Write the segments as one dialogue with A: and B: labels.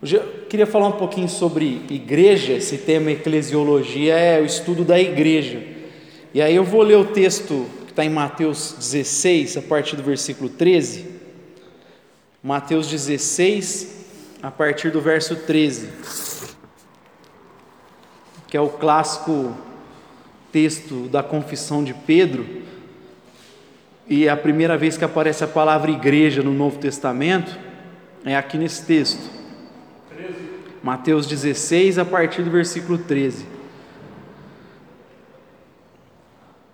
A: Hoje eu queria falar um pouquinho sobre igreja, esse tema eclesiologia é o estudo da igreja. E aí eu vou ler o texto que está em Mateus 16, a partir do versículo 13. Mateus 16, a partir do verso 13, que é o clássico texto da confissão de Pedro, e é a primeira vez que aparece a palavra igreja no Novo Testamento é aqui nesse texto. Mateus 16, a partir do versículo 13.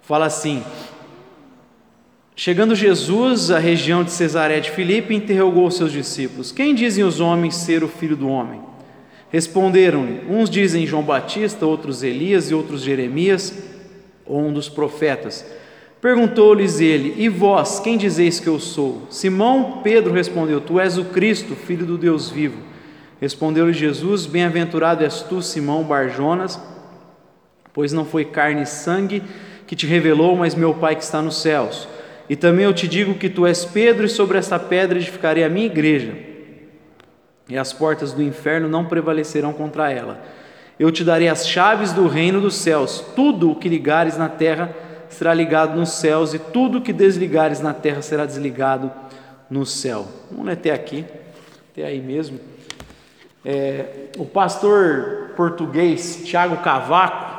A: Fala assim: Chegando Jesus à região de Cesaré de Filipe, interrogou seus discípulos: Quem dizem os homens ser o filho do homem? Responderam-lhe: Uns dizem João Batista, outros Elias e outros Jeremias, ou um dos profetas. Perguntou-lhes ele: E vós, quem dizeis que eu sou? Simão Pedro respondeu: Tu és o Cristo, filho do Deus vivo. Respondeu-lhe Jesus: Bem-aventurado és tu, Simão Barjonas, pois não foi carne e sangue que te revelou, mas meu Pai que está nos céus. E também eu te digo que tu és Pedro, e sobre esta pedra edificarei a minha igreja, e as portas do inferno não prevalecerão contra ela. Eu te darei as chaves do reino dos céus. Tudo o que ligares na terra será ligado nos céus, e tudo o que desligares na terra será desligado no céu. Vamos até aqui, até aí mesmo. É, o pastor português Tiago Cavaco,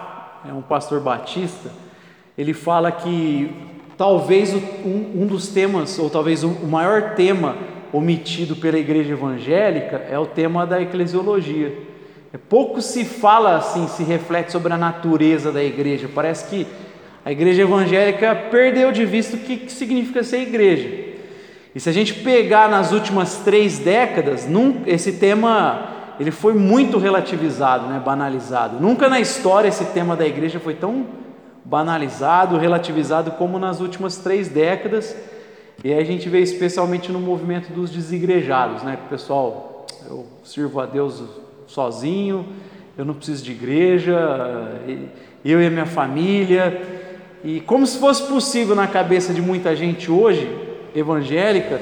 A: é um pastor batista, ele fala que talvez um, um dos temas, ou talvez o um, maior tema omitido pela igreja evangélica é o tema da eclesiologia. É, pouco se fala assim, se reflete sobre a natureza da igreja. Parece que a igreja evangélica perdeu de vista o que significa ser igreja. E se a gente pegar nas últimas três décadas, esse tema ele foi muito relativizado, né, banalizado. Nunca na história esse tema da igreja foi tão banalizado, relativizado como nas últimas três décadas. E aí a gente vê especialmente no movimento dos desigrejados, né? O pessoal, eu sirvo a Deus sozinho, eu não preciso de igreja, eu e a minha família. E como se fosse possível na cabeça de muita gente hoje, evangélica,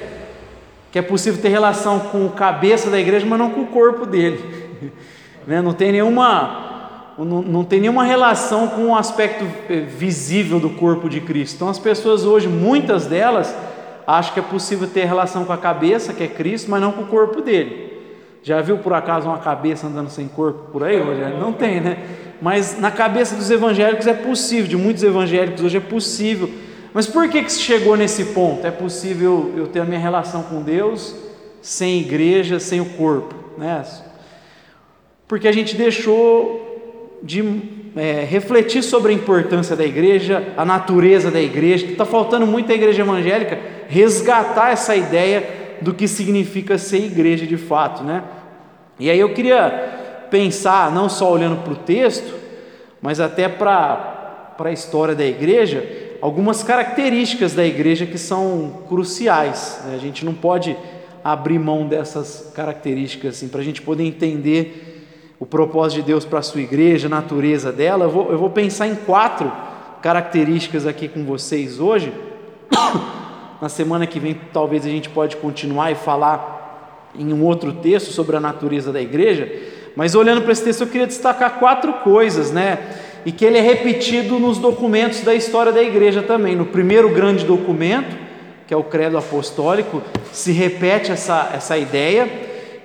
A: que é possível ter relação com o cabeça da igreja, mas não com o corpo dele. Né? Não tem nenhuma não, não tem nenhuma relação com o aspecto eh, visível do corpo de Cristo. Então as pessoas hoje, muitas delas, acham que é possível ter relação com a cabeça, que é Cristo, mas não com o corpo dele. Já viu por acaso uma cabeça andando sem corpo por aí, Rogério? Não tem, né? Mas na cabeça dos evangélicos é possível, de muitos evangélicos hoje é possível mas por que, que chegou nesse ponto? É possível eu ter a minha relação com Deus sem igreja, sem o corpo, né? Porque a gente deixou de é, refletir sobre a importância da igreja, a natureza da igreja, está faltando muito a igreja evangélica resgatar essa ideia do que significa ser igreja de fato, né? E aí eu queria pensar, não só olhando para o texto, mas até para a história da igreja, algumas características da igreja que são cruciais. Né? A gente não pode abrir mão dessas características assim, para a gente poder entender o propósito de Deus para a sua igreja, a natureza dela. Eu vou, eu vou pensar em quatro características aqui com vocês hoje. Na semana que vem, talvez a gente pode continuar e falar em um outro texto sobre a natureza da igreja. Mas olhando para esse texto, eu queria destacar quatro coisas, né? E que ele é repetido nos documentos da história da igreja também. No primeiro grande documento, que é o Credo Apostólico, se repete essa, essa ideia,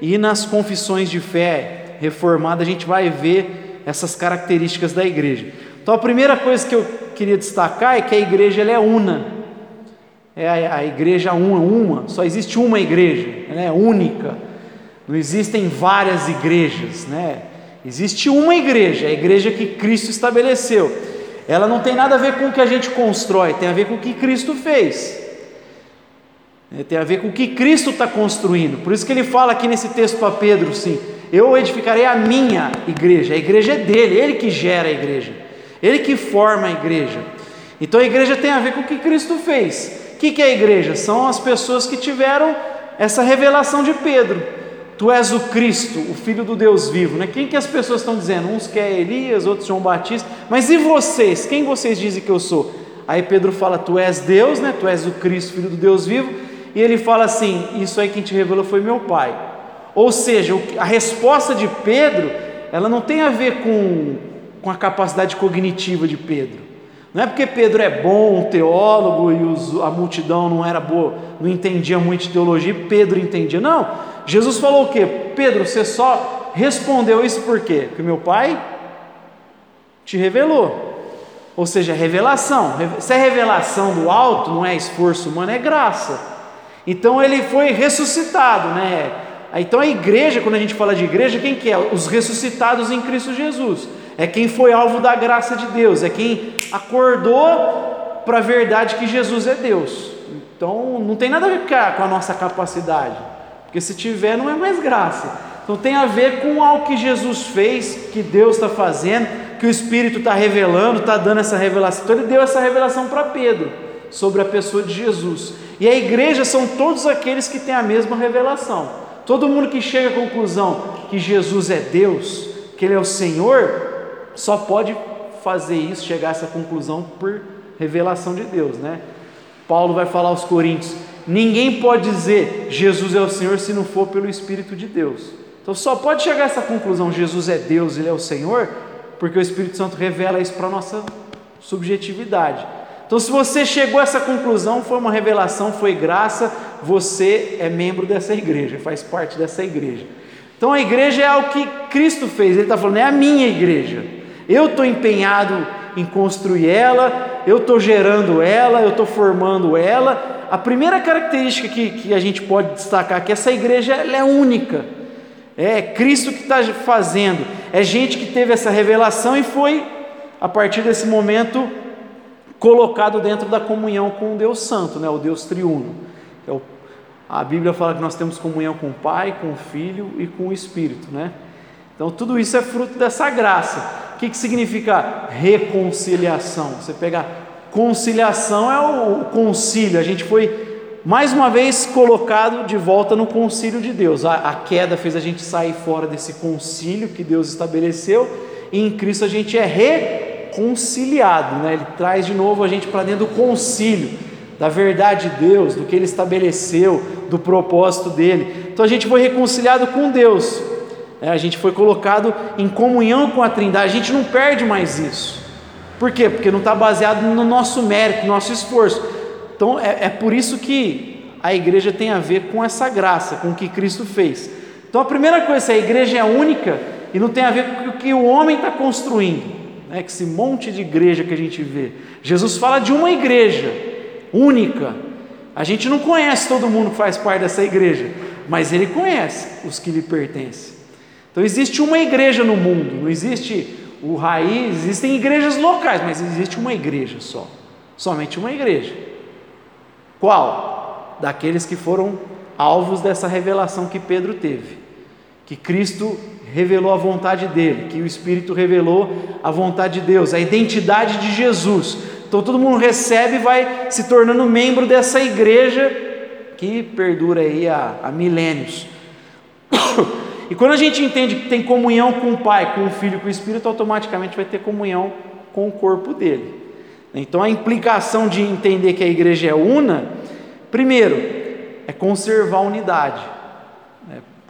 A: e nas confissões de fé reformada a gente vai ver essas características da igreja. Então a primeira coisa que eu queria destacar é que a igreja ela é una. É a, igreja uma, uma, só existe uma igreja, ela é única. Não existem várias igrejas, né? Existe uma igreja, a igreja que Cristo estabeleceu. Ela não tem nada a ver com o que a gente constrói, tem a ver com o que Cristo fez. É, tem a ver com o que Cristo está construindo. Por isso que ele fala aqui nesse texto para Pedro, sim, eu edificarei a minha igreja. A igreja é dele, ele que gera a igreja, ele que forma a igreja. Então a igreja tem a ver com o que Cristo fez. O que é a igreja? São as pessoas que tiveram essa revelação de Pedro. Tu és o Cristo, o Filho do Deus vivo. Né? Quem que as pessoas estão dizendo? Uns que é Elias, outros João Batista. Mas e vocês? Quem vocês dizem que eu sou? Aí Pedro fala: Tu és Deus, né? Tu és o Cristo, Filho do Deus vivo. E ele fala assim: Isso aí quem te revelou foi meu Pai. Ou seja, a resposta de Pedro, ela não tem a ver com, com a capacidade cognitiva de Pedro. Não é porque Pedro é bom, um teólogo, e os, a multidão não era boa, não entendia muito de teologia, Pedro entendia. Não, Jesus falou o quê? Pedro, você só respondeu isso por quê? Porque meu pai te revelou. Ou seja, revelação. Se é revelação do alto, não é esforço humano, é graça. Então ele foi ressuscitado, né? Então a igreja, quando a gente fala de igreja, quem que é? Os ressuscitados em Cristo Jesus. É quem foi alvo da graça de Deus, é quem acordou para a verdade que Jesus é Deus. Então não tem nada a ver com a nossa capacidade, porque se tiver não é mais graça. Então tem a ver com algo que Jesus fez, que Deus está fazendo, que o Espírito está revelando, está dando essa revelação. Então ele deu essa revelação para Pedro sobre a pessoa de Jesus. E a igreja são todos aqueles que têm a mesma revelação. Todo mundo que chega à conclusão que Jesus é Deus, que Ele é o Senhor, só pode fazer isso, chegar a essa conclusão por revelação de Deus, né? Paulo vai falar aos Coríntios: ninguém pode dizer Jesus é o Senhor se não for pelo Espírito de Deus. Então só pode chegar a essa conclusão: Jesus é Deus, Ele é o Senhor, porque o Espírito Santo revela isso para a nossa subjetividade. Então, se você chegou a essa conclusão, foi uma revelação, foi graça, você é membro dessa igreja, faz parte dessa igreja. Então, a igreja é o que Cristo fez, Ele está falando, é a minha igreja. Eu estou empenhado em construir ela, eu estou gerando ela, eu estou formando ela. A primeira característica que, que a gente pode destacar é que essa igreja é única. É Cristo que está fazendo. É gente que teve essa revelação e foi, a partir desse momento, colocado dentro da comunhão com o Deus Santo, né? o Deus triuno. É o, a Bíblia fala que nós temos comunhão com o Pai, com o Filho e com o Espírito. Né? Então, tudo isso é fruto dessa graça. O que, que significa reconciliação? Você pegar conciliação é o, concílio, a gente foi mais uma vez colocado de volta no concílio de Deus. A, a, queda fez a gente sair fora desse concílio que Deus estabeleceu, e em Cristo a gente é reconciliado, né? Ele traz de novo a gente para dentro do concílio, da verdade de Deus, do que Ele estabeleceu, do propósito dele. Então a gente foi reconciliado com Deus. É, a gente foi colocado em comunhão com a Trindade, a gente não perde mais isso. Por quê? Porque não está baseado no nosso mérito, no nosso esforço. Então é, é por isso que a igreja tem a ver com essa graça, com o que Cristo fez. Então a primeira coisa, se a igreja é única e não tem a ver com o que o homem está construindo, né? que esse monte de igreja que a gente vê. Jesus fala de uma igreja única. A gente não conhece todo mundo que faz parte dessa igreja, mas ele conhece os que lhe pertencem. Então existe uma igreja no mundo, não existe o raiz, existem igrejas locais, mas existe uma igreja só. Somente uma igreja. Qual? Daqueles que foram alvos dessa revelação que Pedro teve. Que Cristo revelou a vontade dele, que o Espírito revelou a vontade de Deus, a identidade de Jesus. Então todo mundo recebe e vai se tornando membro dessa igreja que perdura aí há, há milênios. E quando a gente entende que tem comunhão com o Pai, com o Filho, com o Espírito, automaticamente vai ter comunhão com o corpo dele. Então a implicação de entender que a igreja é una, primeiro, é conservar a unidade.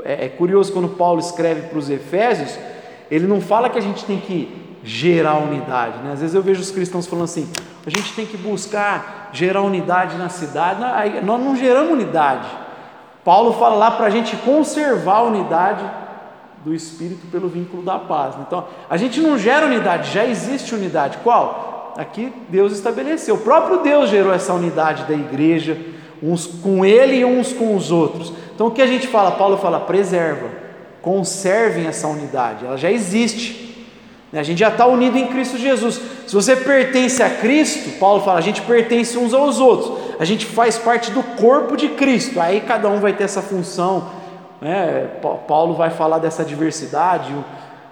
A: É, é curioso quando Paulo escreve para os Efésios, ele não fala que a gente tem que gerar unidade. Né? Às vezes eu vejo os cristãos falando assim: a gente tem que buscar gerar unidade na cidade. Nós não geramos unidade. Paulo fala lá para a gente conservar a unidade do Espírito pelo vínculo da paz. Então, a gente não gera unidade, já existe unidade. Qual? Aqui Deus estabeleceu. O próprio Deus gerou essa unidade da igreja, uns com ele e uns com os outros. Então, o que a gente fala? Paulo fala: preserva, conservem essa unidade, ela já existe. A gente já está unido em Cristo Jesus. Se você pertence a Cristo, Paulo fala, a gente pertence uns aos outros. A gente faz parte do corpo de Cristo. Aí cada um vai ter essa função. Né? Paulo vai falar dessa diversidade.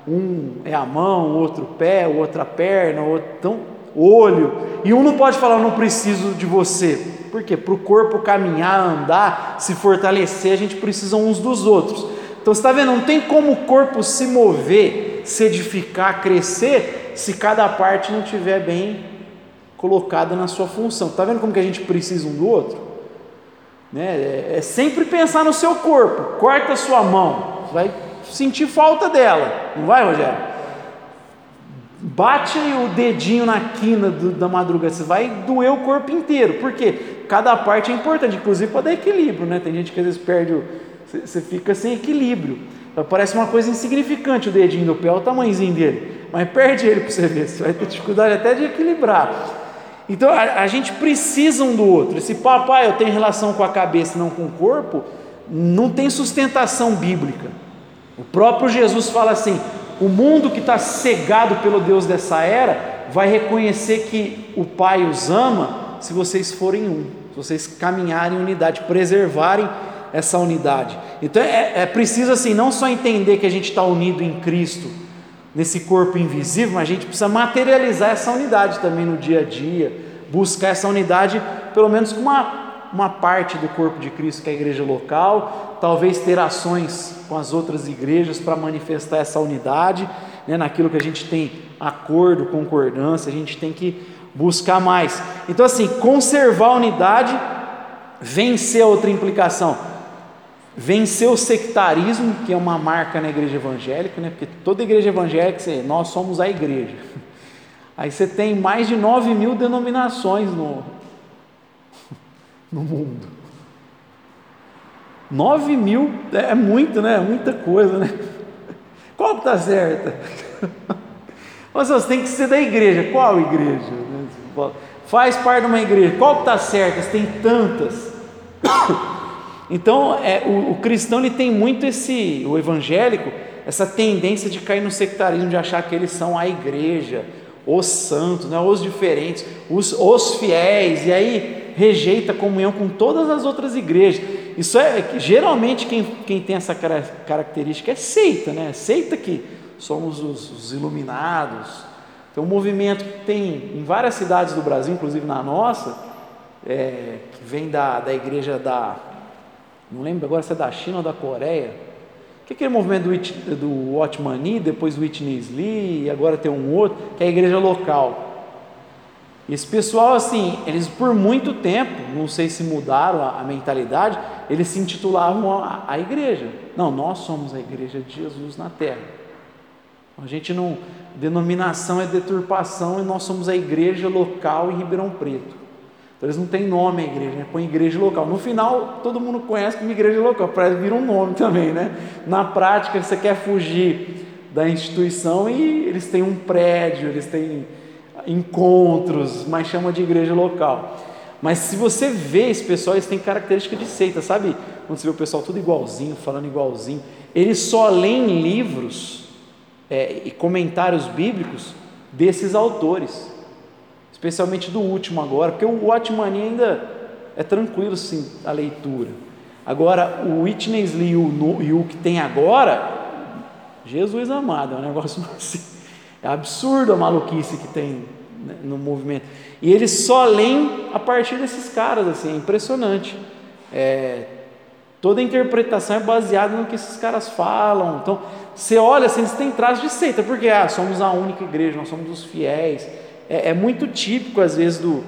A: Um é a mão, outro o pé, o outro a perna, o outro então, olho. E um não pode falar, não preciso de você. Por quê? Para o corpo caminhar, andar, se fortalecer, a gente precisa uns dos outros. Então você está vendo, não tem como o corpo se mover se edificar, crescer, se cada parte não estiver bem colocada na sua função. Está vendo como que a gente precisa um do outro? Né? É, é sempre pensar no seu corpo. Corta a sua mão. vai sentir falta dela, não vai, Rogério? Bate o dedinho na quina do, da madrugada, você vai doer o corpo inteiro, por quê? Cada parte é importante, inclusive para dar equilíbrio, né? Tem gente que às vezes perde o. Você fica sem equilíbrio. Parece uma coisa insignificante o dedinho do pé, olha o tamanhozinho dele. Mas perde ele para você ver, você vai ter dificuldade até de equilibrar. Então a, a, gente precisa um do outro. Esse papai, eu tenho relação com a cabeça, não com o corpo, não tem sustentação bíblica. O próprio Jesus fala assim: o mundo que está cegado pelo Deus dessa era vai reconhecer que o Pai os ama se vocês forem um, se vocês caminharem em unidade, preservarem essa unidade. Então é, é preciso assim não só entender que a gente está unido em Cristo nesse corpo invisível, mas a gente precisa materializar essa unidade também no dia a dia, buscar essa unidade pelo menos com uma uma parte do corpo de Cristo que é a igreja local, talvez ter ações com as outras igrejas para manifestar essa unidade, né, naquilo que a gente tem acordo, concordância, a gente tem que buscar mais. Então, assim, conservar a unidade, vencer a outra implicação vencer o sectarismo, que é uma marca na igreja evangélica, né? porque toda igreja evangélica, nós somos a igreja. Aí você tem mais de 9 mil denominações no, no mundo. 9 mil é muito, né? É muita coisa, né? Qual está certa? Você tem que ser da igreja. Qual igreja? Faz parte de uma igreja. Qual está certa? Você tem tantas. Então, é, o, o, cristão ele tem muito esse, o evangélico, essa tendência de cair no sectarismo, de achar que eles são a igreja, os santos, né, os diferentes, os, os fiéis, e aí rejeita a comunhão com todas as outras igrejas. Isso é que geralmente quem, quem tem essa característica é seita, né? Seita que somos os, os iluminados. Tem um movimento que tem em várias cidades do Brasil, inclusive na nossa, é, que vem da, da igreja da não lembro agora se é da China ou da Coreia. Que é aquele movimento do, do Watchmani, depois do Whitney Lee, e agora tem um outro, que é a igreja local. Esse pessoal, assim, eles por muito tempo, não sei se mudaram a, a mentalidade, eles se intitulavam a, a, igreja. Não, nós somos a igreja de Jesus na terra. A gente não. Denominação é deturpação e nós somos a igreja local em Ribeirão Preto. Então eles não têm nome a igreja, né? põe igreja local. No final, todo mundo conhece como igreja local, para vir um nome também, né? Na prática, você quer fugir da instituição e eles têm um prédio, eles têm encontros, mas chama de igreja local. Mas se você vê esse pessoal, eles têm característica de seita, sabe? Quando você vê o pessoal tudo igualzinho, falando igualzinho, eles só leem livros é, e comentários bíblicos desses autores especialmente do último agora, porque o Watchman ainda é tranquilo sim a leitura. Agora, o Witness Lee e o, que tem agora, Jesus amado, é um negócio assim, é absurdo a maluquice que tem né, no movimento. E eles só leem a partir desses caras, assim, é impressionante. É, toda a interpretação é baseada no que esses caras falam. Então, você olha assim, eles têm traços de seita, porque ah, somos a única igreja, nós somos os fiéis é, é muito típico, às vezes, do,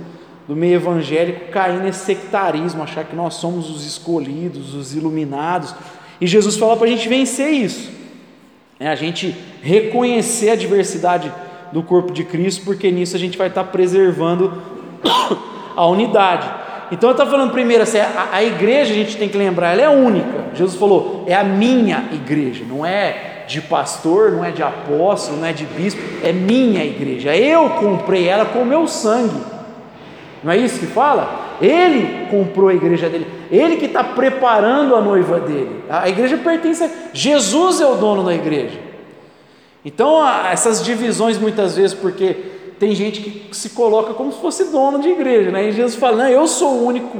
A: do meio evangélico cair nesse sectarismo, achar que nós somos os escolhidos, os iluminados. E Jesus fala para a gente vencer isso, é a gente reconhecer a diversidade do corpo de Cristo, porque nisso a gente vai estar preservando a unidade. Então, eu estou falando primeiro assim, a, a igreja a gente tem que lembrar, ela é única. Jesus falou, é a minha igreja, não é de pastor, não é de apóstolo, não é de bispo, é minha igreja. Eu comprei ela com o meu sangue. Não é isso que fala? Ele comprou a igreja dele, ele que está preparando a noiva dele. A igreja pertence a Jesus, é o dono da igreja. Então, essas divisões muitas vezes, porque tem gente que se coloca como se fosse dono de igreja, né? E Jesus fala: Não, eu sou o único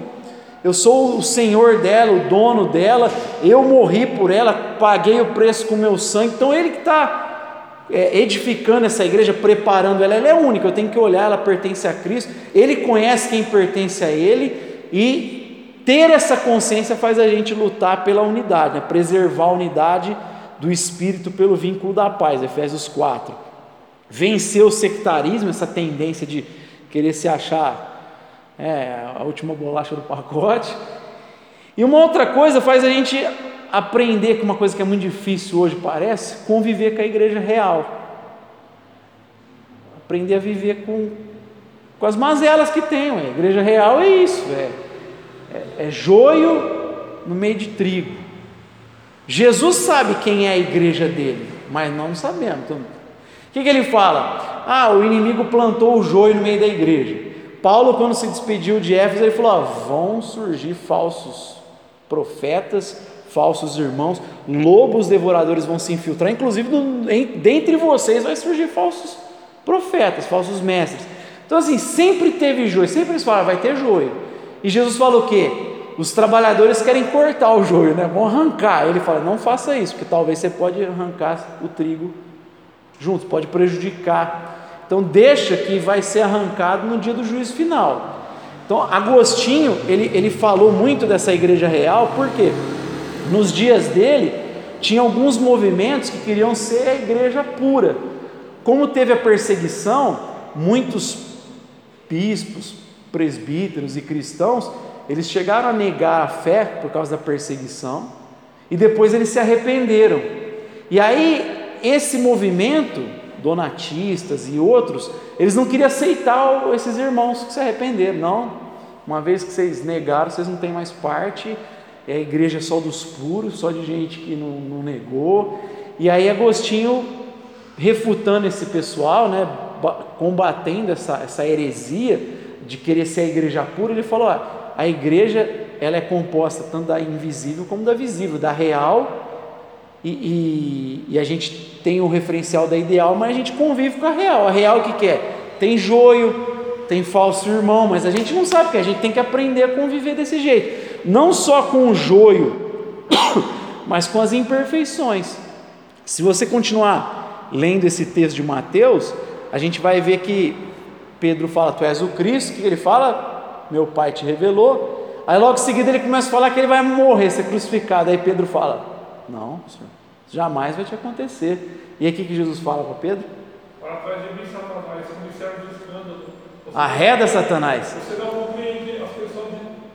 A: eu sou o senhor dela, o dono dela, eu morri por ela, paguei o preço com meu sangue. Então ele que está é, edificando essa igreja, preparando ela, ela é única, eu tenho que olhar, ela pertence a Cristo, ele conhece quem pertence a ele e ter essa consciência faz a gente lutar pela unidade, né? preservar a unidade do Espírito pelo vínculo da paz, Efésios 4. Vencer o sectarismo, essa tendência de querer se achar é, a última bolacha do pacote. E uma outra coisa faz a gente aprender com uma coisa que é muito difícil hoje, parece, conviver com a igreja real. Aprender a viver com, com as mazelas que tem. A igreja real é isso, é, é, é joio no meio de trigo. Jesus sabe quem é a igreja dele, mas não sabemos. Então, o que, que ele fala? Ah, o inimigo plantou o joio no meio da igreja. Paulo, quando se despediu de Éfeso, ele falou: vão surgir falsos profetas, falsos irmãos, lobos devoradores vão se infiltrar, inclusive em, dentre vocês vai surgir falsos profetas, falsos mestres. Então, assim, sempre teve joio, sempre eles falam, vai ter joio. E Jesus falou o quê? Os trabalhadores querem cortar o joio, né? vão arrancar. Ele fala: não faça isso, porque talvez você pode arrancar o trigo juntos, pode prejudicar então deixa que vai ser arrancado no dia do juízo final. Então Agostinho ele, ele falou muito dessa igreja real, porque nos dias dele tinha alguns movimentos que queriam ser a igreja pura. Como teve a perseguição, muitos bispos, presbíteros e cristãos, eles chegaram a negar a fé por causa da perseguição e depois eles se arrependeram. E aí esse movimento donatistas e outros, eles não queriam aceitar esses irmãos que se arrependeram. Não, uma vez que vocês negaram, vocês não têm mais parte, é a igreja só dos puros, só de gente que não, não negou. E aí Agostinho, refutando esse pessoal, né, combatendo essa, essa heresia de querer ser a igreja pura, ele falou: ó, a igreja ela é composta tanto da invisível como da visível, da real e, e, e, a gente tem o referencial da ideal, mas a gente convive com a real. A real o que, que é? Tem joio, tem falso irmão, mas a gente não sabe, porque a gente tem que aprender a conviver desse jeito. Não só com o joio, mas com as imperfeições. Se você continuar lendo esse texto de Mateus, a gente vai ver que Pedro fala: Tu és o Cristo, que ele fala? Meu Pai te revelou. Aí logo em seguida ele começa a falar que ele vai morrer, ser crucificado. Aí Pedro fala: não, senhor, jamais vai te acontecer. E aqui que Jesus fala para Pedro?
B: Para trás de mim, Satanás, comissário de escândalo.
A: Arreda Satanás.
B: Você não compreende as coisas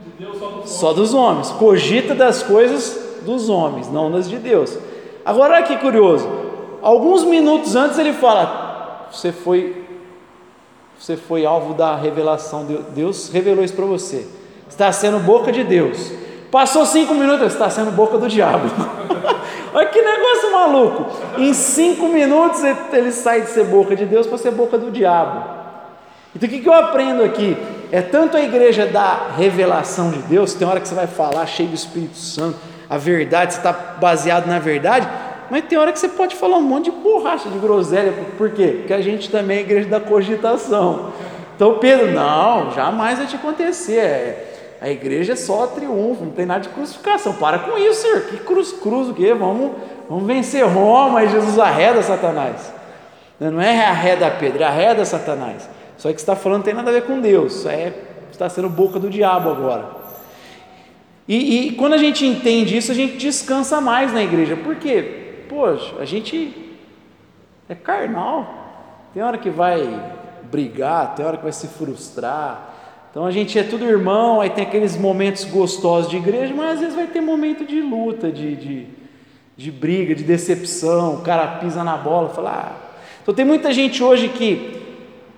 B: de Deus só dos,
A: só dos homens. Cogita das coisas dos homens, não das de Deus. Agora olha que curioso. Alguns minutos antes ele fala: Você foi, você foi alvo da revelação. Deus revelou isso para você. Está sendo boca de Deus. Passou cinco minutos, está sendo boca do diabo. Olha que negócio maluco. Em cinco minutos ele sai de ser boca de Deus para ser boca do diabo. Então o que eu aprendo aqui? É tanto a igreja da revelação de Deus, tem hora que você vai falar cheio do Espírito Santo, a verdade, você está baseado na verdade, mas tem hora que você pode falar um monte de borracha, de groselha, por quê? Porque a gente também é a igreja da cogitação. Então Pedro, não, jamais vai te acontecer. É, a igreja é só triunfo, não tem nada de crucificação. Para com isso, Senhor. Que cruz, cruz o quê? Vamos, vamos vencer Roma e Jesus arreda Satanás. Não é arreda Pedro, é arreda Satanás. Só que está falando não tem nada a ver com Deus. É, está sendo boca do diabo agora. E, e quando a gente entende isso, a gente descansa mais na igreja. Por quê? Poxa, a gente é carnal. Tem hora que vai brigar, tem hora que vai se frustrar então a gente é tudo irmão, aí tem aqueles momentos gostosos de igreja, mas às vezes vai ter momento de luta, de, de, de briga, de decepção, o cara pisa na bola, fala. Ah. Então tem muita gente hoje que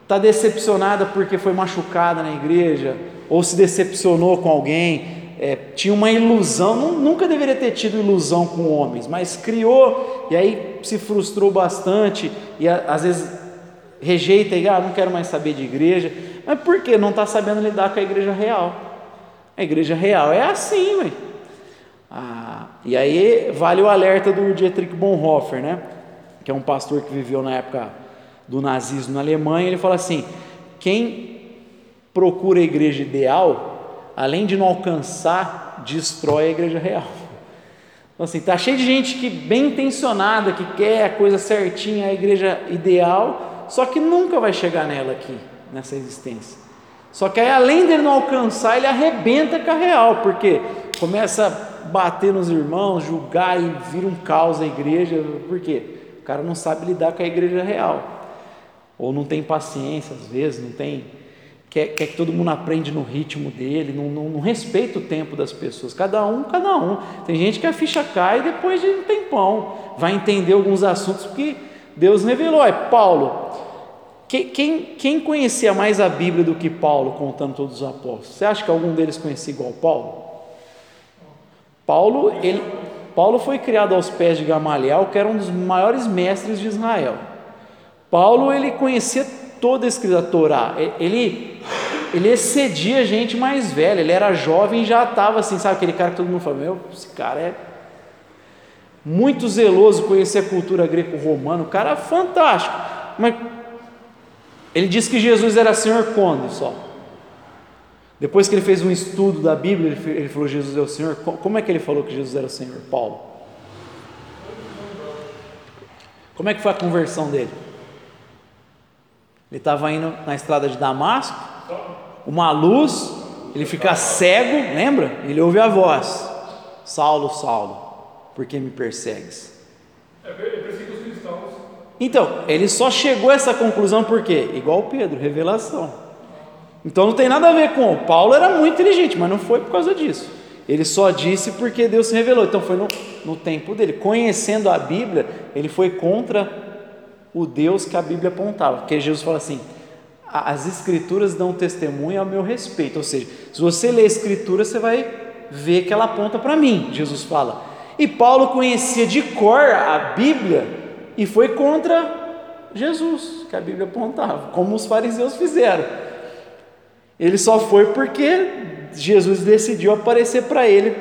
A: está decepcionada porque foi machucada na igreja, ou se decepcionou com alguém, é, tinha uma ilusão, nunca deveria ter tido ilusão com homens, mas criou e aí se frustrou bastante e a, às vezes rejeita e ah, não quero mais saber de igreja. Mas por que não está sabendo lidar com a igreja real? A igreja real é assim, ué. Ah, e aí vale o alerta do Dietrich Bonhoeffer, né? Que é um pastor que viveu na época do nazismo na Alemanha. Ele fala assim: quem procura a igreja ideal, além de não alcançar, destrói a igreja real. Então, assim, tá cheio de gente que bem intencionada, que quer a coisa certinha, a igreja ideal, só que nunca vai chegar nela aqui nessa existência. Só que aí, além dele não alcançar, ele arrebenta com a real, porque começa a bater nos irmãos, julgar e vira um caos a igreja. Por quê? O cara não sabe lidar com a igreja real, ou não tem paciência às vezes, não tem. quer, quer que todo mundo aprende no ritmo dele, não, não, não, respeita o tempo das pessoas. Cada um, cada um. Tem gente que a ficha cai depois de um tempão, vai entender alguns assuntos que Deus revelou. É Paulo. Quem, quem, conhecia mais a Bíblia do que Paulo, contando todos os apóstolos? Você acha que algum deles conhecia igual Paulo? Paulo, ele, Paulo foi criado aos pés de Gamaliel, que era um dos maiores mestres de Israel. Paulo ele conhecia toda a escrita da Torá. Ele, ele excedia gente mais velha. Ele era jovem e já estava assim, sabe aquele cara que todo mundo fala, meu, esse cara é muito zeloso, conhecer a cultura greco-romana. O cara é fantástico. Mas ele disse que Jesus era Senhor quando só? Depois que ele fez um estudo da Bíblia, ele falou: Jesus é o Senhor. Como é que ele falou que Jesus era o Senhor? Paulo. Como é que foi a conversão dele? Ele estava indo na estrada de Damasco, uma luz, ele fica cego, lembra? Ele ouve a voz: Saulo, Saulo, por que me persegues?
B: É, persegue os cristãos.
A: Então, ele só chegou a essa conclusão por quê? Igual Pedro, revelação. Então não tem nada a ver com o Paulo era muito inteligente, mas não foi por causa disso. Ele só disse porque Deus se revelou. Então foi no, no tempo dele. Conhecendo a Bíblia, ele foi contra o Deus que a Bíblia apontava. Porque Jesus fala assim: as Escrituras dão testemunho ao meu respeito. Ou seja, se você lê a Escritura, você vai ver que ela aponta para mim. Jesus fala. E Paulo conhecia de cor a Bíblia e foi contra Jesus, que a Bíblia apontava, como os fariseus fizeram. Ele só foi porque Jesus decidiu aparecer para ele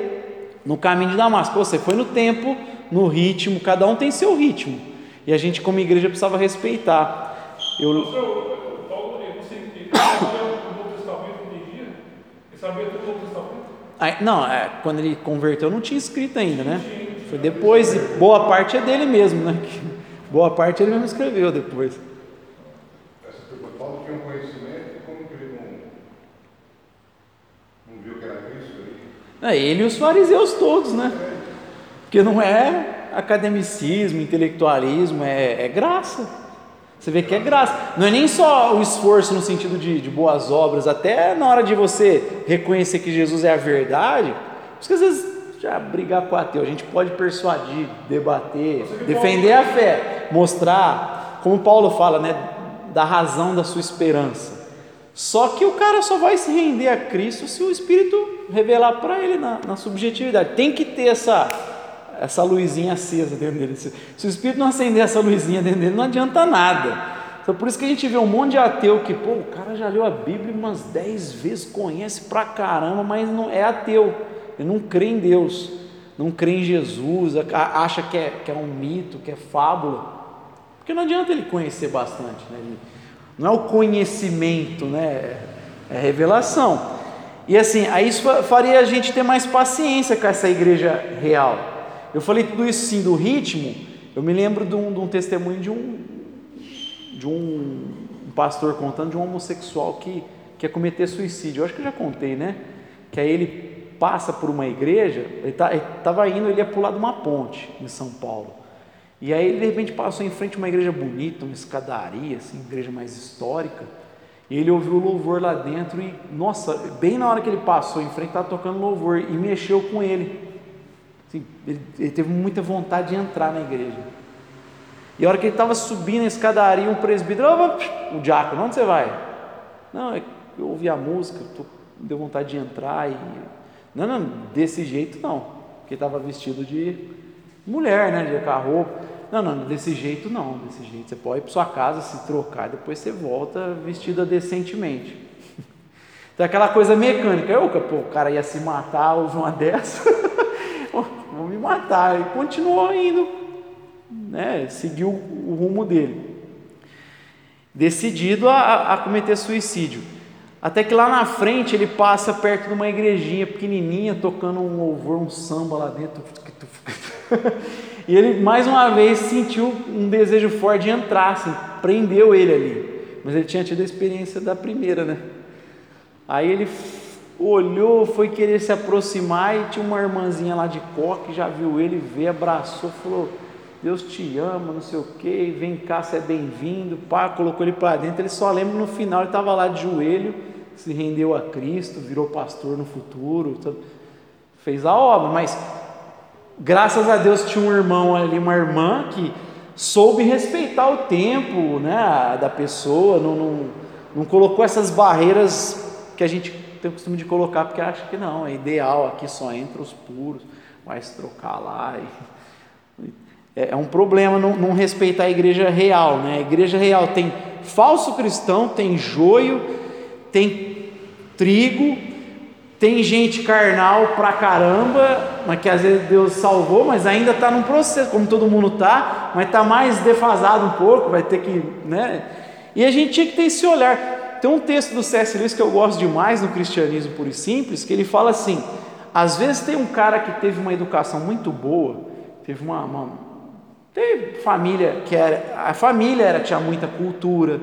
A: no caminho de Damasco. Você foi no tempo, no ritmo, cada um tem seu ritmo. E a gente, como igreja, precisava respeitar.
B: Eu... Paulo, você sabia o Novo Testamento dia? Ele sabia Testamento?
A: não, é, quando ele converteu não tinha escrito ainda, né? Foi depois, e boa parte é dele mesmo, né? Boa parte ele mesmo escreveu depois. É, ele e os fariseus todos, né? Porque não é academicismo, intelectualismo, é, é graça. Você vê que é graça. Não é nem só o esforço no sentido de, de, boas obras, até na hora de você reconhecer que Jesus é a verdade, porque às vezes já brigar com o ateu, a gente pode persuadir, debater, defender a fé, mostrar, como Paulo fala, né, da razão da sua esperança. Só que o cara só vai se render a Cristo se o Espírito revelar para ele na, na, subjetividade. Tem que ter essa, essa luzinha acesa dentro dele. Se, se, o Espírito não acender essa luzinha dentro dele, não adianta nada. Então, por isso que a gente vê um monte de ateu que, pô, o cara já leu a Bíblia umas dez vezes, conhece pra caramba, mas não é ateu. Ele não crê em Deus, não crê em Jesus, acha que é, que é um mito, que é fábula. Porque não adianta ele conhecer bastante, né? não é o conhecimento, né? é revelação. E assim, aí isso faria a gente ter mais paciência com essa igreja real. Eu falei tudo isso sim do ritmo, eu me lembro de um, de um testemunho de um, de um, pastor contando de um homossexual que quer cometer suicídio. Eu acho que eu já contei, né? Que aí ele passa por uma igreja, ele tá, estava indo, ele ia pular de uma ponte em São Paulo. E aí ele de repente passou em frente a uma igreja bonita, uma escadaria, assim, igreja mais histórica. E ele ouviu o louvor lá dentro e, nossa, bem na hora que ele passou em frente, estava tocando louvor e mexeu com ele. Ele, teve muita vontade de entrar na igreja. E a hora que ele estava subindo a escadaria, um presbítero, o diácono, onde você vai? Não, é eu ouvi a música, tô, deu vontade de entrar e. Não, não, desse jeito não. Porque estava vestido de mulher, né? De roupa. Não, não, desse jeito não, desse jeito. Você pode ir para sua casa, se trocar, depois você volta vestida decentemente. Então aquela coisa mecânica, eu, pô, o cara ia se matar, houve uma dessa, vou me matar. E continuou indo, né? Seguiu o rumo dele. Decidido a, a cometer suicídio. Até que lá na frente ele passa perto de uma igrejinha pequenininha, tocando um louvor, um samba lá dentro. E ele mais uma vez sentiu um desejo forte de entrar, assim, prendeu ele ali. Mas ele tinha tido a experiência da primeira, né? Aí ele olhou, foi querer se aproximar e tinha uma irmãzinha lá de coque, já viu ele, veio, abraçou, falou: Deus te ama, não sei o que, vem cá, você é bem-vindo. Pá, colocou ele para dentro. Ele só lembra no final, ele estava lá de joelho, se rendeu a Cristo, virou pastor no futuro, fez a obra, mas graças a Deus tinha um irmão ali, uma irmã que soube respeitar o tempo né, da pessoa, não, não, não colocou essas barreiras que a gente tem o costume de colocar, porque acha que não, é ideal, aqui só entra os puros, vai se trocar lá. E, é, é um problema não, não respeitar a igreja real. Né? A igreja real tem falso cristão, tem joio, tem trigo, tem gente carnal pra caramba, mas que às vezes Deus salvou, mas ainda está num processo, como todo mundo está, mas está mais defasado um pouco, vai ter que, né? E a gente tinha que ter esse olhar. Tem um texto do C.S. Lewis que eu gosto demais no Cristianismo Puro e Simples, que ele fala assim: às vezes tem um cara que teve uma educação muito boa, teve uma, uma teve família que era, a família era tinha muita cultura,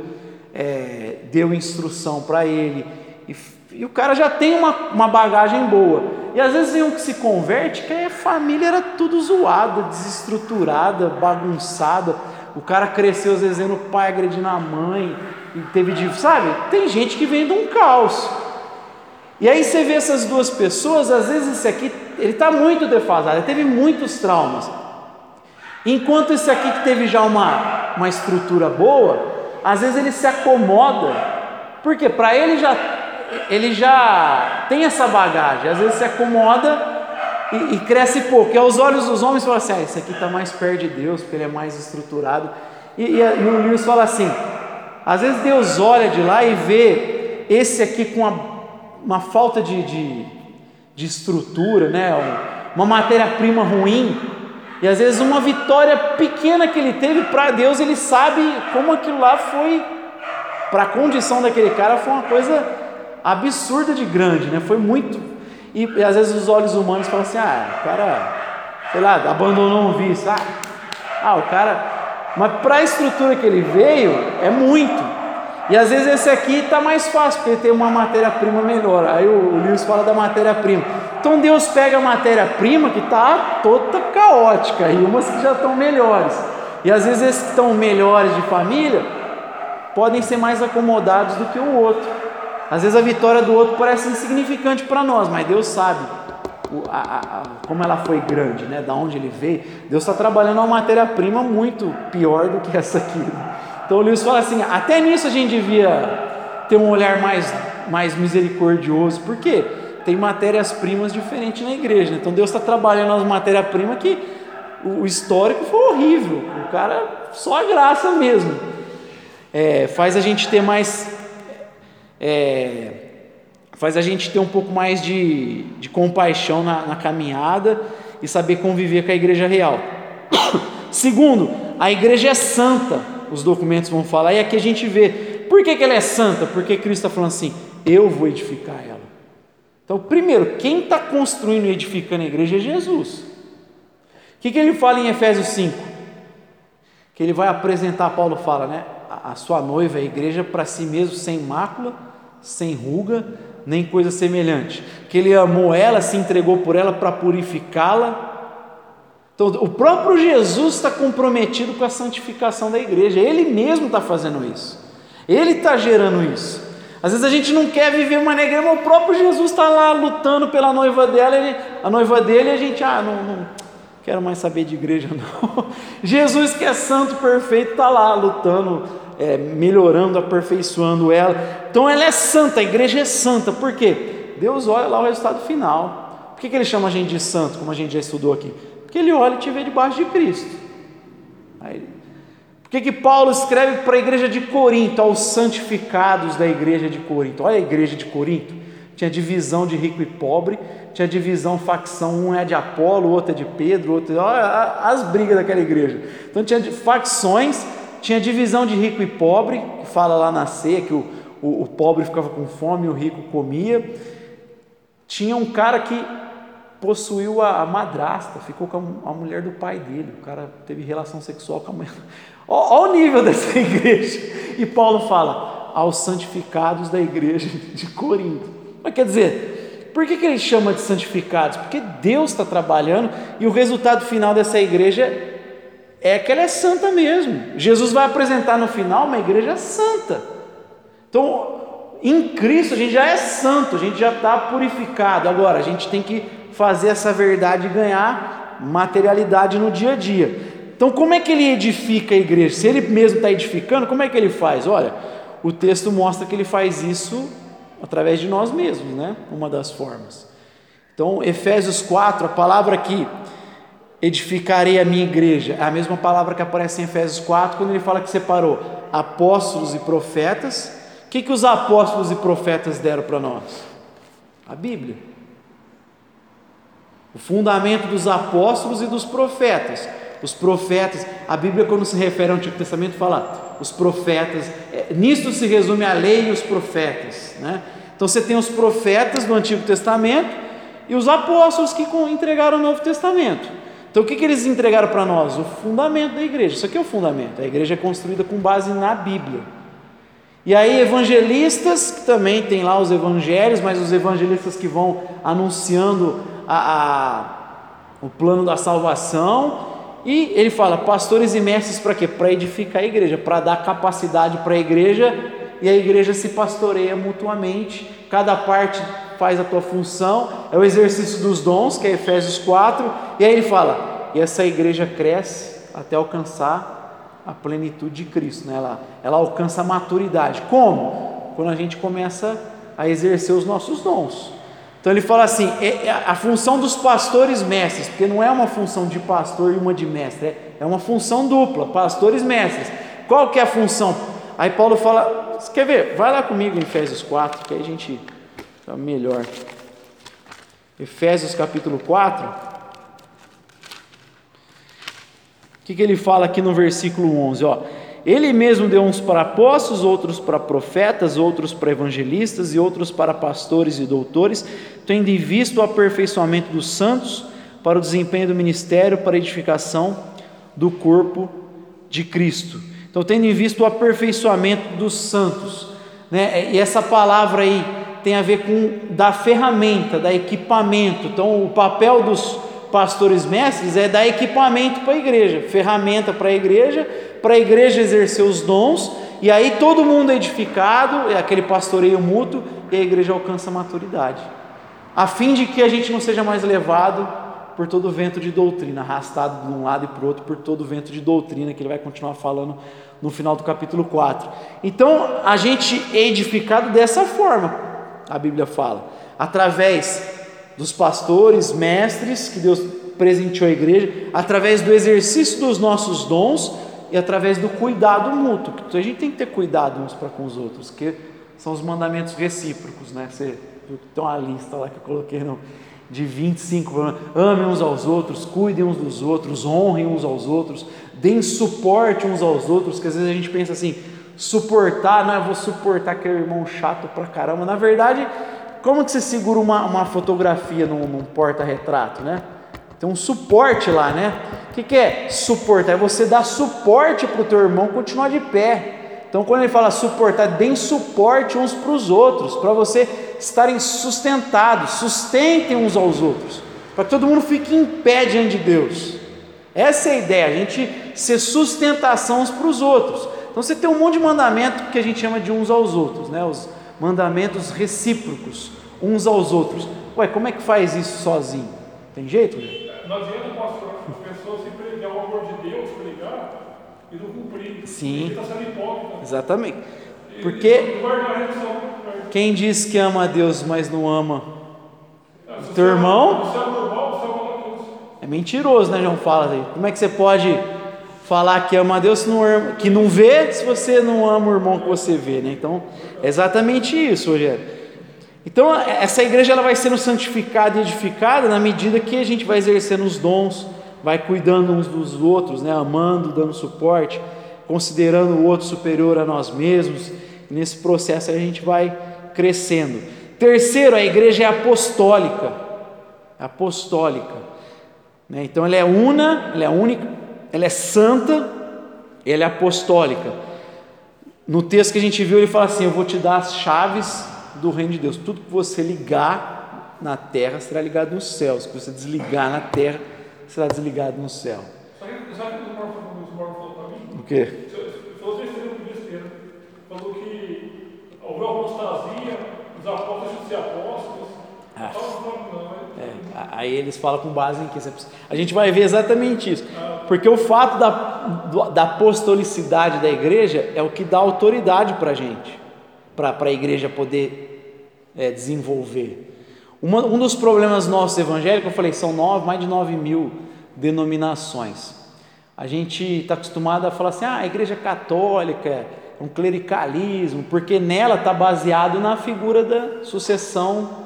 A: é, deu instrução para ele e e o cara já tem uma, uma bagagem boa. E às vezes tem um que se converte que a família era tudo zoada, desestruturada, bagunçada. O cara cresceu às vezes vendo o pai agredindo a mãe, teve de. Sabe? Tem gente que vem de um caos. E aí você vê essas duas pessoas, às vezes esse aqui, ele está muito defasado, ele teve muitos traumas. Enquanto esse aqui que teve já uma, uma estrutura boa, às vezes ele se acomoda, porque para ele já ele já tem essa bagagem, às vezes se acomoda e, e cresce pouco. E aos olhos dos homens fala assim: ah, esse aqui está mais perto de Deus, porque ele é mais estruturado. E, e, e o Lewis fala assim: às vezes Deus olha de lá e vê esse aqui com uma, uma falta de, de, de estrutura, né? uma matéria-prima ruim, e às vezes uma vitória pequena que ele teve para Deus, ele sabe como aquilo lá foi, para a condição daquele cara, foi uma coisa absurda de grande, né? Foi muito. E, e, às vezes os olhos humanos falam assim: ah, o cara, sei lá, abandonou um vício. Ah, ah o cara. Mas para a estrutura que ele veio, é muito. E às vezes esse aqui está mais fácil, porque tem uma matéria-prima melhor. Aí o, o Lewis fala da matéria-prima. Então Deus pega a matéria-prima que está toda caótica e umas que já estão melhores. E às vezes esses que estão melhores de família podem ser mais acomodados do que o outro. Às vezes a vitória do outro parece insignificante para nós, mas Deus sabe a, a, como ela foi grande, né? Da onde ele veio. Deus está trabalhando uma matéria-prima muito pior do que essa aqui. Então o Lewis fala assim: até nisso a gente devia ter um olhar mais, mais misericordioso, porque tem matérias-primas diferentes na igreja. Né? Então Deus está trabalhando uma matéria-prima que o histórico foi horrível. O cara, só a graça mesmo. É, faz a gente ter mais é, faz a gente ter um pouco mais de, de compaixão na, na caminhada e saber conviver com a igreja real. Segundo, a igreja é santa, os documentos vão falar, e aqui a gente vê. Por que, que ela é santa? Porque Cristo está falando assim: eu vou edificar ela. Então, primeiro, quem está construindo e edificando a igreja é Jesus. O que, que ele fala em Efésios 5? Que ele vai apresentar, Paulo fala, né? A, a sua noiva, a igreja, para si mesmo, sem mácula sem ruga, nem coisa semelhante. Que ele amou ela, se entregou por ela para purificá-la. Então, o próprio Jesus está comprometido com a santificação da igreja, ele mesmo está fazendo isso, ele está gerando isso. Às vezes a gente não quer viver uma igreja, mas o próprio Jesus está lá lutando pela noiva dela, ele, a noiva dele, e a gente, ah, não, não quero mais saber de igreja, não. Jesus, que é santo, perfeito, está lá lutando é, melhorando, aperfeiçoando ela. Então ela é santa, a igreja é santa. Por quê? Deus olha lá o resultado final. Por que, que ele chama a gente de santo, como a gente já estudou aqui? Porque ele olha e te vê debaixo de Cristo. Aí, por que, que Paulo escreve para a igreja de Corinto, aos santificados da igreja de Corinto? Olha a igreja de Corinto. Tinha divisão de rico e pobre, tinha divisão, facção, um é de Apolo, outro é de Pedro, outro. Olha as brigas daquela igreja. Então tinha facções tinha divisão de rico e pobre, que fala lá na ceia que o, o, o pobre ficava com fome e o rico comia. Tinha um cara que possuiu a, a madrasta, ficou com a, a, mulher do pai dele. O cara teve relação sexual com a mulher. Olha o nível dessa igreja. E Paulo fala aos santificados da igreja de Corinto. Mas quer dizer, por que, que ele chama de santificados? Porque Deus está trabalhando e o resultado final dessa igreja é que ela é santa mesmo. Jesus vai apresentar no final uma igreja santa. Então, em Cristo a gente já é santo, a gente já está purificado. Agora, a gente tem que fazer essa verdade ganhar materialidade no dia a dia. Então, como é que ele edifica a igreja? Se ele mesmo está edificando, como é que ele faz? Olha, o texto mostra que ele faz isso através de nós mesmos, né? Uma das formas. Então, Efésios 4, a palavra aqui, edificarei a minha igreja, é a mesma palavra que aparece em Efésios 4, quando ele fala que separou apóstolos e profetas. O que, que os apóstolos e profetas deram para nós? A Bíblia. O fundamento dos apóstolos e dos profetas os profetas, a Bíblia, quando se refere ao Antigo Testamento, fala os profetas, é, nisto se resume a lei e os profetas. Né? Então você tem os profetas do Antigo Testamento e os apóstolos que entregaram o Novo Testamento. Então o que, que eles entregaram para nós? O fundamento da igreja. Isso aqui é o fundamento. A igreja é construída com base na Bíblia. E aí, evangelistas, que também tem lá os evangelhos, mas os evangelistas que vão anunciando a, a, o plano da salvação, e ele fala: pastores e mestres para quê? Para edificar a igreja, para dar capacidade para a igreja e a igreja se pastoreia mutuamente, cada parte faz a tua função, é o exercício dos dons, que é Efésios 4, e aí ele fala: e essa igreja cresce até alcançar a plenitude de Cristo, né? ela, ela alcança a maturidade. Como? Quando a gente começa a exercer os nossos dons. Então ele fala assim: é, é a função dos pastores mestres, porque não é uma função de pastor e uma de mestre, é, é uma função dupla, pastores mestres. Qual que é a função? Aí Paulo fala, quer ver? Vai lá comigo em Efésios 4, que aí a gente está melhor. Efésios capítulo 4. O que, que ele fala aqui no versículo 11? Ó, ele mesmo deu uns para apóstolos, outros para profetas, outros para evangelistas e outros para pastores e doutores, tendo em vista o aperfeiçoamento dos santos para o desempenho do ministério, para a edificação do corpo de Cristo. Então, tendo em vista o aperfeiçoamento dos santos, né? E essa palavra aí tem a ver com da ferramenta, da equipamento. Então, o papel dos pastores mestres é dar equipamento para a igreja, ferramenta para a igreja para a igreja exercer os dons, e aí todo mundo é edificado, é aquele pastoreio mútuo, e a igreja alcança a maturidade, a fim de que a gente não seja mais levado por todo o vento de doutrina, arrastado de um lado e para o outro por todo o vento de doutrina, que ele vai continuar falando no final do capítulo 4. Então, a gente é edificado dessa forma, a Bíblia fala, através dos pastores, mestres que Deus presenteou a igreja, através do exercício dos nossos dons e através do cuidado mútuo. Então a gente tem que ter cuidado uns para com os outros, que são os mandamentos recíprocos, né? Você tem uma lista lá que eu coloquei no, de 25, amem uns aos outros, cuidem uns dos outros, honrem uns aos outros, deem suporte uns aos outros, que às vezes a gente pensa assim, suportar, não, eu vou suportar aquele irmão chato pra caramba. Na verdade, como que você segura uma, uma fotografia num, num porta-retrato, né? Tem um suporte lá, né? O que, que é suportar? É você dar suporte para o teu irmão continuar de pé. Então, quando ele fala suportar, deem suporte uns para os outros, para você estarem sustentados, sustentem uns aos outros, para que todo mundo fique em pé diante de Deus. Essa é a ideia, a gente ser sustentação uns para os outros. Então você tem um monte de mandamento que a gente chama de uns aos outros, né? Os mandamentos recíprocos, uns aos outros. Ué, como é que faz isso sozinho? Tem jeito? Né?
B: Não adianta a pessoa se pregar o amor de Deus, pregar e não cumprir.
A: Sim.
B: Ele está sendo hipócrita.
A: Exatamente. Porque quem diz que ama a Deus, mas não ama o teu irmão, é mentiroso, né, João? Fala aí. Como é que você pode falar que ama a Deus que não vê se você não ama o irmão que você vê, né? Então, é exatamente isso, Rogério. Então, essa igreja ela vai sendo santificada e edificada na medida que a gente vai exercendo os dons, vai cuidando uns dos outros, né? amando, dando suporte, considerando o outro superior a nós mesmos. Nesse processo a gente vai crescendo. Terceiro, a igreja é apostólica. Apostólica. Né? Então, ela é una, ela é única, ela é santa, ela é apostólica. No texto que a gente viu, ele fala assim: Eu vou te dar as chaves do reino de Deus. Tudo que você ligar na terra será ligado no céu. Se você desligar na terra, será desligado no céu.
B: Sabe o que o Marco falou para mim?
A: O quê?
B: Falou por besteira. Falou que houve apostasia
A: É, aí eles falam com base em que a gente vai ver exatamente isso, porque o fato da, da apostolicidade da igreja é o que dá autoridade para a gente, para a igreja poder é, desenvolver. Uma, um dos problemas nossos evangélicos, eu falei, são nove, mais de nove mil denominações. A gente está acostumado a falar assim, ah, a igreja católica é um clericalismo, porque nela está baseado na figura da sucessão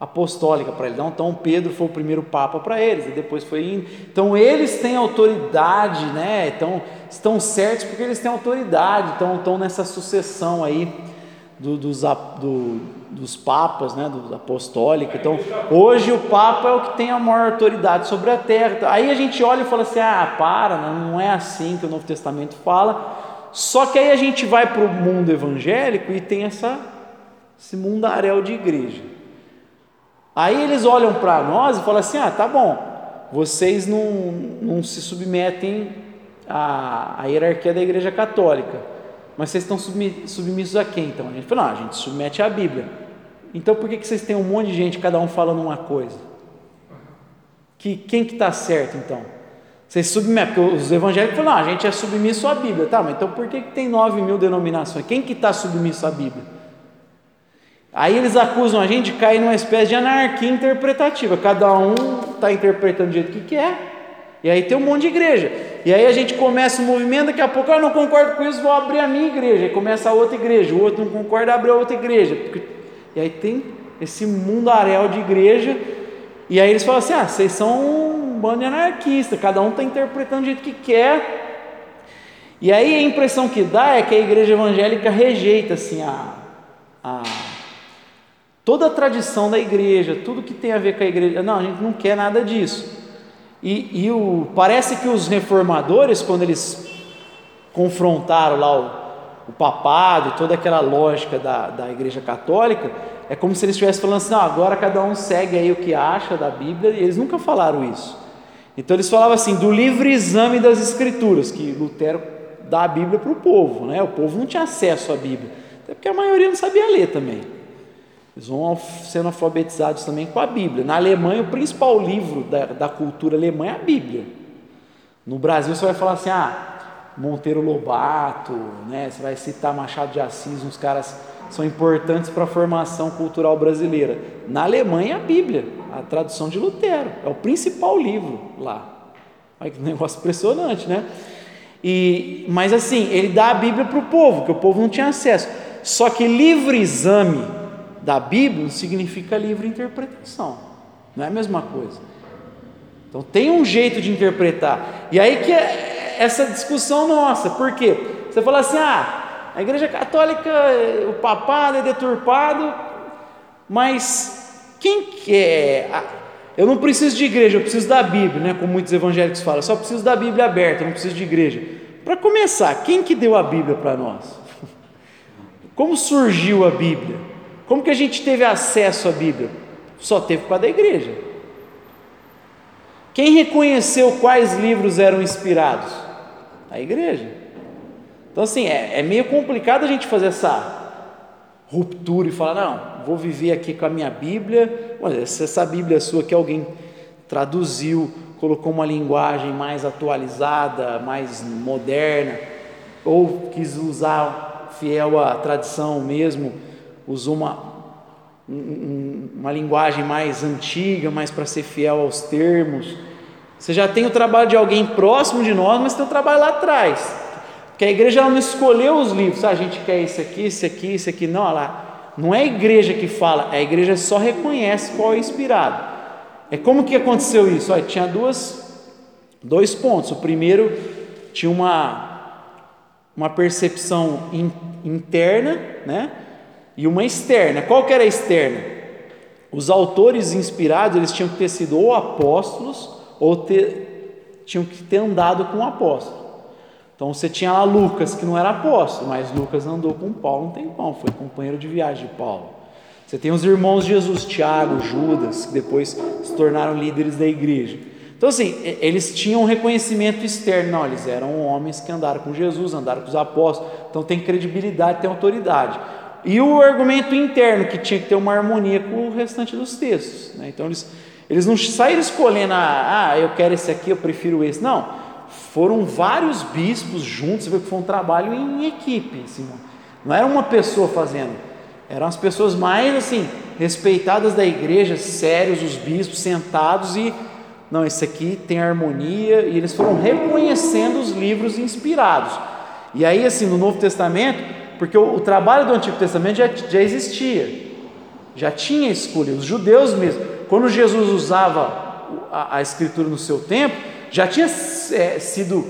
A: apostólica para eles. Então Pedro foi o primeiro papa para eles, e depois foi indo. Então eles têm autoridade, né? Então estão certos porque eles têm autoridade, então estão nessa sucessão aí do, dos, do, dos papas, né? Do apostólico. Então hoje o papa é o que tem a maior autoridade sobre a terra. Aí a gente olha e fala assim: ah, para, não é assim que o Novo Testamento fala. Só que aí a gente vai para o mundo evangélico e tem essa, esse mundaréu de igreja. Aí eles olham para nós e falam assim: ah, tá bom, vocês não, não se submetem à, à hierarquia da igreja católica, mas vocês estão submissos a quem então? A gente fala: não, a gente submete à Bíblia. Então por que, que vocês têm um monte de gente, cada um falando uma coisa? Que, quem que está certo então? Vocês submetem, porque os evangélicos falam, não, a gente é submisso à Bíblia, tá, mas então por que, que tem 9 mil denominações? Quem que está submisso à Bíblia? Aí eles acusam a gente de cair numa espécie de anarquia interpretativa, cada um está interpretando do jeito que quer, e aí tem um monte de igreja, e aí a gente começa um movimento, daqui a pouco, ah, eu não concordo com isso, vou abrir a minha igreja, aí começa a outra igreja, o outro não concorda, abre a outra igreja, e aí tem esse mundaréu de igreja, e aí eles falam assim, ah, vocês são bando de anarquista, cada um está interpretando do jeito que quer. E aí a impressão que dá é que a igreja evangélica rejeita assim a, a toda a tradição da igreja, tudo que tem a ver com a igreja. Não, a gente não quer nada disso. E, e o, parece que os reformadores, quando eles confrontaram lá o, o papado e toda aquela lógica da, da igreja católica, é como se eles estivessem falando assim: não, agora cada um segue aí o que acha da Bíblia, e eles nunca falaram isso. Então eles falavam assim do livre exame das escrituras, que Lutero dá a Bíblia para o povo, né? O povo não tinha acesso à Bíblia, até porque a maioria não sabia ler também. Eles vão sendo alfabetizados também com a Bíblia. Na Alemanha, o principal livro da, da cultura alemã é a Bíblia. No Brasil, você vai falar assim: ah, Monteiro Lobato, né? Você vai citar Machado de Assis, uns caras são importantes para a formação cultural brasileira. Na Alemanha, a Bíblia, a tradução de Lutero, é o principal livro lá. Olha que negócio impressionante, né? E, mas assim, ele dá a Bíblia para o povo, que o povo não tinha acesso. Só que livre exame da Bíblia não significa livre interpretação, não é a mesma coisa. Então tem um jeito de interpretar. E aí que é essa discussão nossa, por quê? Você fala assim, ah, a igreja católica, o papado é deturpado, mas quem quer? É? Eu não preciso de igreja, eu preciso da Bíblia, né? Como muitos evangélicos falam, eu só preciso da Bíblia aberta, eu não preciso de igreja. Para começar, quem que deu a Bíblia para nós? Como surgiu a Bíblia? Como que a gente teve acesso à Bíblia? Só teve causa da igreja. Quem reconheceu quais livros eram inspirados? A igreja. Então, assim, é, é meio complicado a gente fazer essa ruptura e falar: não, vou viver aqui com a minha Bíblia. Olha, se essa Bíblia sua que alguém traduziu, colocou uma linguagem mais atualizada, mais moderna, ou quis usar fiel à tradição mesmo, usou uma, uma linguagem mais antiga, mais para ser fiel aos termos. Você já tem o trabalho de alguém próximo de nós, mas tem o trabalho lá atrás. Que a igreja não escolheu os livros, ah, a gente quer esse aqui, esse aqui, esse aqui, não, olha lá. Não é a igreja que fala, a igreja só reconhece qual é inspirado. É como que aconteceu isso? Olha, tinha duas, dois pontos. O primeiro tinha uma, uma percepção in, interna, né? E uma externa. Qual que era a externa? Os autores inspirados, eles tinham que ter sido ou apóstolos ou ter, tinham que ter andado com o apóstolo. Então você tinha lá Lucas, que não era apóstolo, mas Lucas andou com Paulo um tempão, foi companheiro de viagem de Paulo. Você tem os irmãos de Jesus, Tiago, Judas, que depois se tornaram líderes da igreja. Então, assim, eles tinham um reconhecimento externo, não, eles eram homens que andaram com Jesus, andaram com os apóstolos, então tem credibilidade, tem autoridade. E o argumento interno, que tinha que ter uma harmonia com o restante dos textos. Né? Então eles, eles não saíram escolhendo, ah, eu quero esse aqui, eu prefiro esse. Não, foram vários bispos juntos, você vê que foi um trabalho em equipe, assim, não era uma pessoa fazendo, eram as pessoas mais assim, respeitadas da igreja, sérios, os bispos sentados e não, esse aqui tem harmonia, e eles foram reconhecendo os livros inspirados. E aí, assim, no Novo Testamento, porque o, o trabalho do Antigo Testamento já, já existia, já tinha escolha, os judeus mesmo, quando Jesus usava a, a Escritura no seu tempo, já tinha é, sido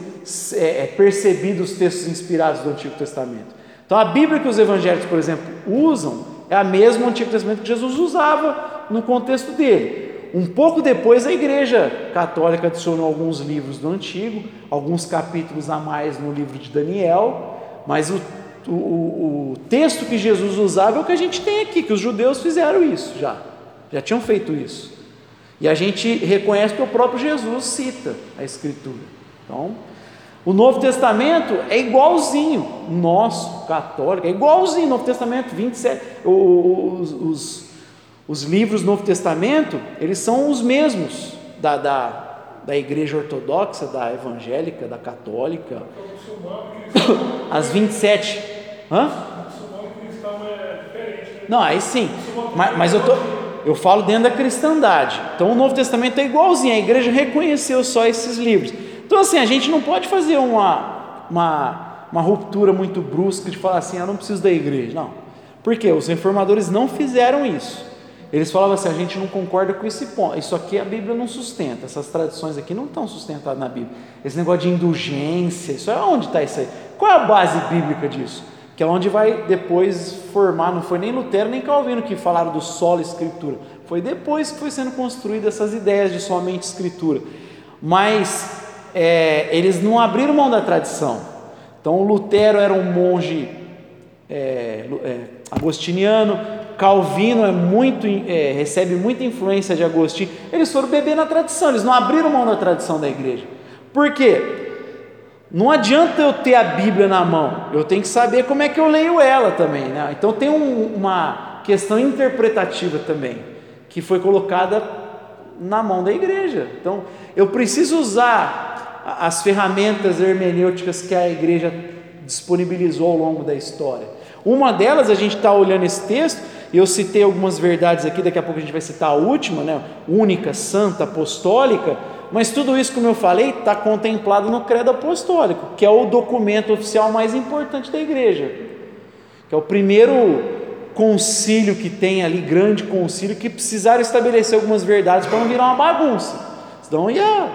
A: é, é, percebido os textos inspirados do Antigo Testamento. Então, a Bíblia que os evangélicos, por exemplo, usam é a mesma Antigo Testamento que Jesus usava no contexto dele. Um pouco depois, a Igreja Católica adicionou alguns livros do Antigo, alguns capítulos a mais no livro de Daniel, mas o, o, o, texto que Jesus usava é o que a gente tem aqui, que os judeus fizeram isso já, já tinham feito isso. E a gente reconhece que o próprio Jesus cita a Escritura. Então, o Novo Testamento é igualzinho, nosso, católico, é igualzinho, Novo Testamento 27, os, os os livros do Novo Testamento, eles são os mesmos da, da, da igreja ortodoxa, da evangélica, da católica. As 27. Hã? Não, aí sim. Mas, mas eu, tô, eu falo dentro da cristandade. Então o Novo Testamento é igualzinho, a igreja reconheceu só esses livros. Então assim, a gente não pode fazer uma, uma, uma ruptura muito brusca de falar assim, eu não preciso da igreja. Não. Por quê? Os reformadores não fizeram isso. Eles falavam assim: a gente não concorda com esse ponto. Isso aqui a Bíblia não sustenta. Essas tradições aqui não estão sustentadas na Bíblia. Esse negócio de indulgência, isso é onde está isso aí? Qual é a base bíblica disso? Que é onde vai depois formar. Não foi nem Lutero nem Calvino que falaram do solo escritura. Foi depois que foi sendo construídas essas ideias de somente escritura. Mas é, eles não abriram mão da tradição. Então Lutero era um monge é, é, agostiniano Calvino é muito, é, recebe muita influência de Agostinho. Eles foram beber na tradição, eles não abriram mão da tradição da igreja. Por quê? Não adianta eu ter a Bíblia na mão, eu tenho que saber como é que eu leio ela também. Né? Então tem um, uma questão interpretativa também, que foi colocada na mão da igreja. Então eu preciso usar as ferramentas hermenêuticas que a igreja disponibilizou ao longo da história. Uma delas, a gente está olhando esse texto, eu citei algumas verdades aqui, daqui a pouco a gente vai citar a última, né? única, santa, apostólica, mas tudo isso, como eu falei, está contemplado no credo apostólico, que é o documento oficial mais importante da igreja, que é o primeiro concílio que tem ali, grande concílio, que precisaram estabelecer algumas verdades para não virar uma bagunça, senão ia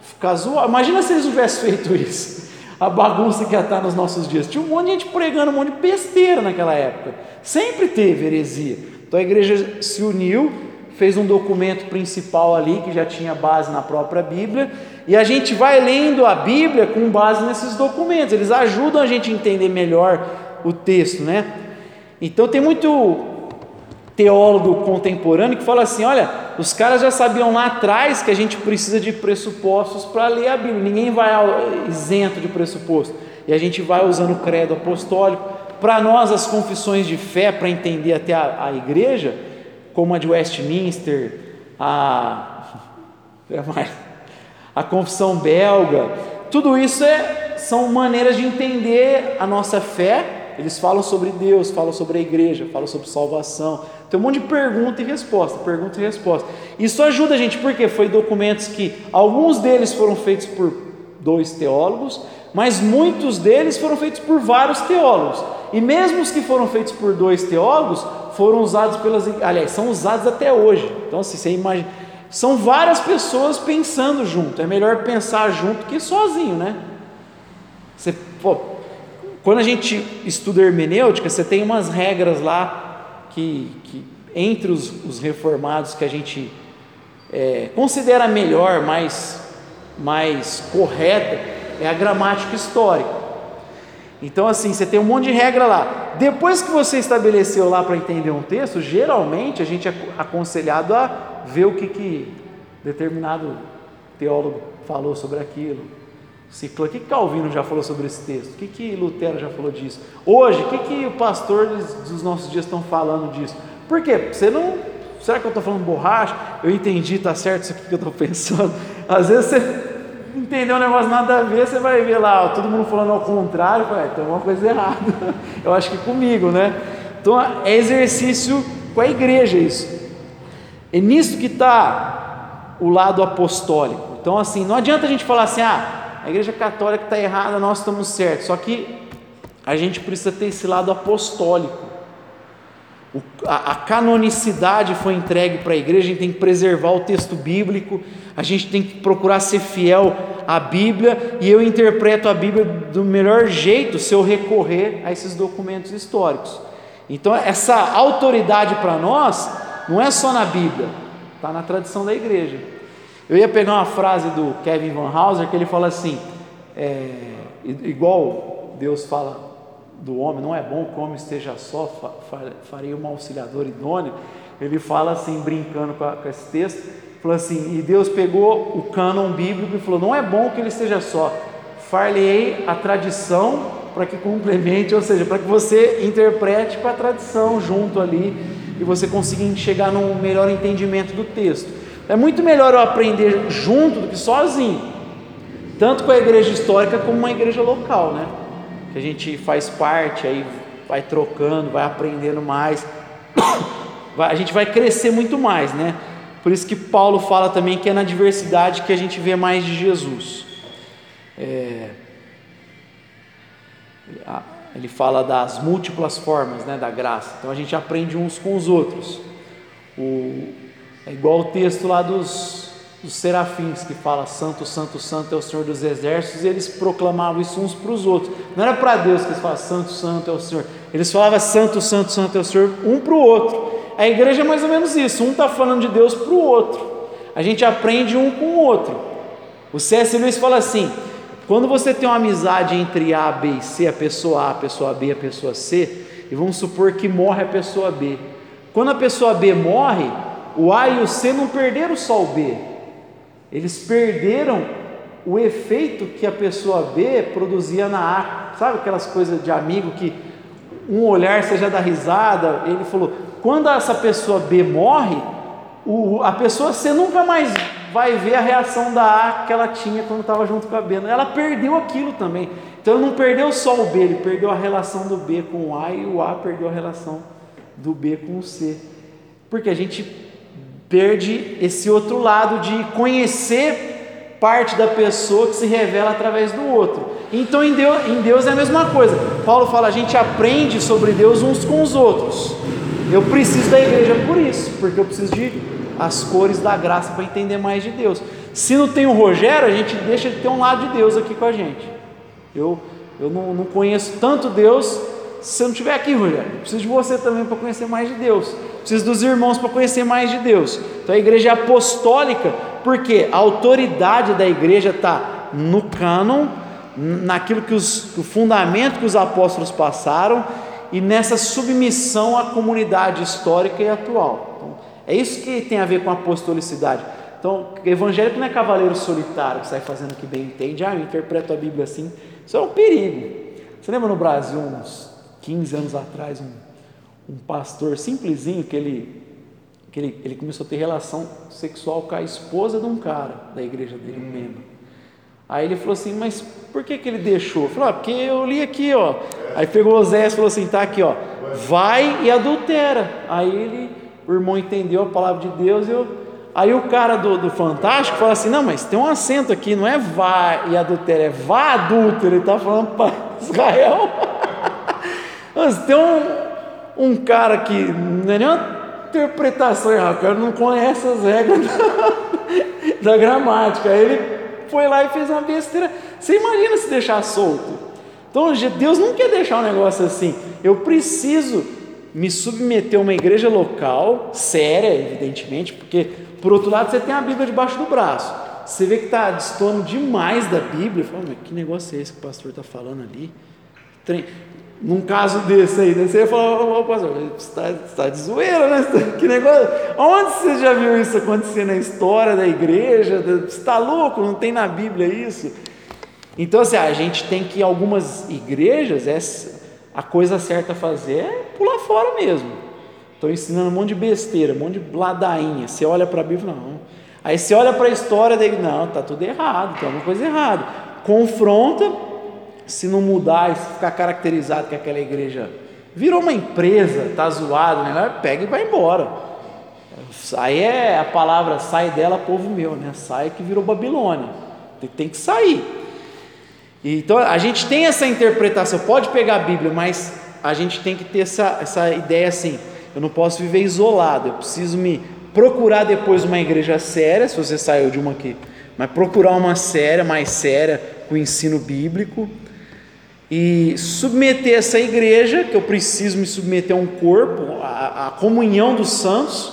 A: ficar zoado. Imagina se eles tivessem feito isso a bagunça que ia estar nos nossos dias. Tinha um monte de gente pregando um monte de besteira naquela época. Sempre teve heresia. Então a igreja se uniu, fez um documento principal ali que já tinha base na própria Bíblia, e a gente vai lendo a Bíblia com base nesses documentos. Eles ajudam a gente a entender melhor o texto, né? Então tem muito teólogo contemporâneo que fala assim: olha, os caras já sabiam lá atrás que a gente precisa de pressupostos para ler a Bíblia, ninguém vai isento de pressuposto, e a gente vai usando o credo apostólico. Para nós, as confissões de fé, para entender até a, a igreja, como a de Westminster, a, a confissão belga, tudo isso é, são maneiras de entender a nossa fé. Eles falam sobre Deus, falam sobre a igreja, falam sobre salvação, tem um monte de pergunta e resposta, pergunta e resposta. Isso ajuda a gente, porque foi documentos que alguns deles foram feitos por dois teólogos, mas muitos deles foram feitos por vários teólogos. E mesmo os que foram feitos por dois teólogos, foram usados pelas, aliás, são usados até hoje. Então, assim, você imagina, são várias pessoas pensando junto. É melhor pensar junto que sozinho, né? Você, pô, quando a gente estuda hermenêutica, você tem umas regras lá que, que entre os, os, reformados que a gente é, considera melhor, mais, mais correta, é a gramática histórica. Então, assim, você tem um monte de regra lá. Depois que você estabeleceu lá para entender um texto, geralmente a gente é aconselhado a ver o que, que determinado teólogo falou sobre aquilo, Ciclo, o que Calvino já falou sobre esse texto? O que, que Lutero já falou disso? Hoje, o que, que o pastor dos nossos dias estão falando disso? Por quê? Você não. Será que eu estou falando borracha? Eu entendi, tá certo isso aqui que eu estou pensando. Às vezes você entendeu um negócio nada a ver, você vai ver lá, ó, todo mundo falando ao contrário, vai, tem alguma coisa errada. Eu acho que comigo, né? Então é exercício com a igreja isso. É nisso que está o lado apostólico. Então, assim, não adianta a gente falar assim, ah, a igreja católica está errada, nós estamos certos. Só que a gente precisa ter esse lado apostólico. A, canonicidade foi entregue para a igreja, a gente tem que preservar o texto bíblico, a gente tem que procurar ser fiel à Bíblia, e eu interpreto a Bíblia do melhor jeito se eu recorrer a esses documentos históricos. Então, essa autoridade para nós não é só na Bíblia, está na tradição da igreja. Eu ia pegar uma frase do Kevin Van Hauser que ele fala assim: é, igual Deus fala do homem, não é bom que o homem esteja só, farei uma auxiliadora idônea. Ele fala assim, brincando com, a, com esse texto, falou assim: e Deus pegou o cânon bíblico e falou: não é bom que ele esteja só, far-lhe-ei a tradição para que complemente, ou seja, para que você interprete com a tradição junto ali e você consiga chegar num melhor entendimento do texto. É muito melhor eu aprender junto do que sozinho, tanto com a igreja histórica como uma igreja local, né? Que a gente faz parte, aí vai trocando, vai aprendendo mais, a gente vai crescer muito mais, né? Por isso que Paulo fala também que é na diversidade que a gente vê mais de Jesus. É, ele fala das múltiplas formas né, da graça. Então a gente aprende uns com os outros. O, é igual o texto lá dos, dos serafins que fala Santo, Santo, Santo é o Senhor dos Exércitos, eles proclamavam isso uns para os outros. Não era para Deus que eles falavam Santo, Santo é o Senhor. Eles falavam Santo, Santo, Santo é o Senhor, um para o outro. A igreja é mais ou menos isso, um está falando de Deus para o outro. A gente aprende um com o outro. O C.S. Lewis fala assim: quando você tem uma amizade entre A, B e C, a pessoa A, a pessoa B, a pessoa C, e vamos supor que morre a pessoa B. Quando a pessoa B morre, o A e o C não perderam só o B, eles perderam o efeito que a pessoa B produzia na A. Sabe aquelas coisas de amigo que um olhar seja da risada? Ele falou: quando essa pessoa B morre, o, a pessoa C nunca mais vai ver a reação da A que ela tinha quando estava junto com a B. Ela perdeu aquilo também. Então ele não perdeu só o B, ele perdeu a relação do B com o A e o A perdeu a relação do B com o C. Porque a gente perde esse outro lado de conhecer parte da pessoa que se revela através do outro. Então em Deus, em Deus é a mesma coisa. Paulo fala, a gente aprende sobre Deus uns com os outros. Eu preciso da igreja por isso, porque eu preciso de as cores da graça para entender mais de Deus. Se não tem o Rogério, a gente deixa de ter um lado de Deus aqui com a gente. Eu, eu não, não conheço tanto Deus se você não estiver aqui, Rogério. Eu preciso de você também para conhecer mais de Deus. Preciso dos irmãos para conhecer mais de Deus. Então a igreja é apostólica, porque a autoridade da igreja está no cânon, naquilo que os, o fundamento que os apóstolos passaram e nessa submissão à comunidade histórica e atual. É isso que tem a ver com a apostolicidade. Então, evangélico não é cavaleiro solitário que sai fazendo o que bem entende. Ah, eu interpreto a Bíblia assim. Isso é um perigo. Você lembra no Brasil, uns 15 anos atrás, um, um pastor simplesinho que ele, que ele, ele começou a ter relação sexual com a esposa de um cara da igreja dele, um membro. Aí ele falou assim, mas por que, que ele deixou? Falou, ah, porque eu li aqui, ó. Aí pegou Osés e falou assim, tá aqui, ó. Vai e adultera. Aí ele o irmão entendeu a palavra de Deus e eu, aí o cara do, do Fantástico fala assim: não, mas tem um acento aqui, não é vá e adultério, é vá adúltero. Ele está falando para Israel. Mas tem um, um cara que não é nenhuma interpretação errada, o cara não conhece as regras da, da gramática. Ele foi lá e fez uma besteira. Você imagina se deixar solto? Então Deus não quer deixar um negócio assim. Eu preciso me submeter a uma igreja local, séria, evidentemente, porque, por outro lado, você tem a Bíblia debaixo do braço. Você vê que está destoando demais da Bíblia. Fala, que negócio é esse que o pastor está falando ali? Num caso desse aí, né? você ia falar, ô, pastor, você está tá de zoeira, né? Que negócio. Onde você já viu isso acontecer na história da igreja? Você está louco? Não tem na Bíblia isso? Então, assim, a gente tem que, algumas igrejas, é, a coisa certa a fazer é pular fora mesmo. Estou ensinando um monte de besteira, um monte de ladainha. Você olha para a Bíblia, não. Aí você olha para a história dele, não, está tudo errado, tem alguma coisa errada. Confronta, se não mudar e ficar caracterizado que aquela igreja virou uma empresa, está zoado, né? pega e vai embora. Aí é a palavra sai dela, povo meu, né? Sai que virou Babilônia. Tem que sair. Então a gente tem essa interpretação, pode pegar a Bíblia, mas a gente tem que ter essa, essa ideia assim: eu não posso viver isolado, eu preciso me procurar depois uma igreja séria, se você saiu de uma aqui, mas procurar uma séria, mais séria, com ensino bíblico, e submeter essa igreja, que eu preciso me submeter a um corpo, a, a comunhão dos santos,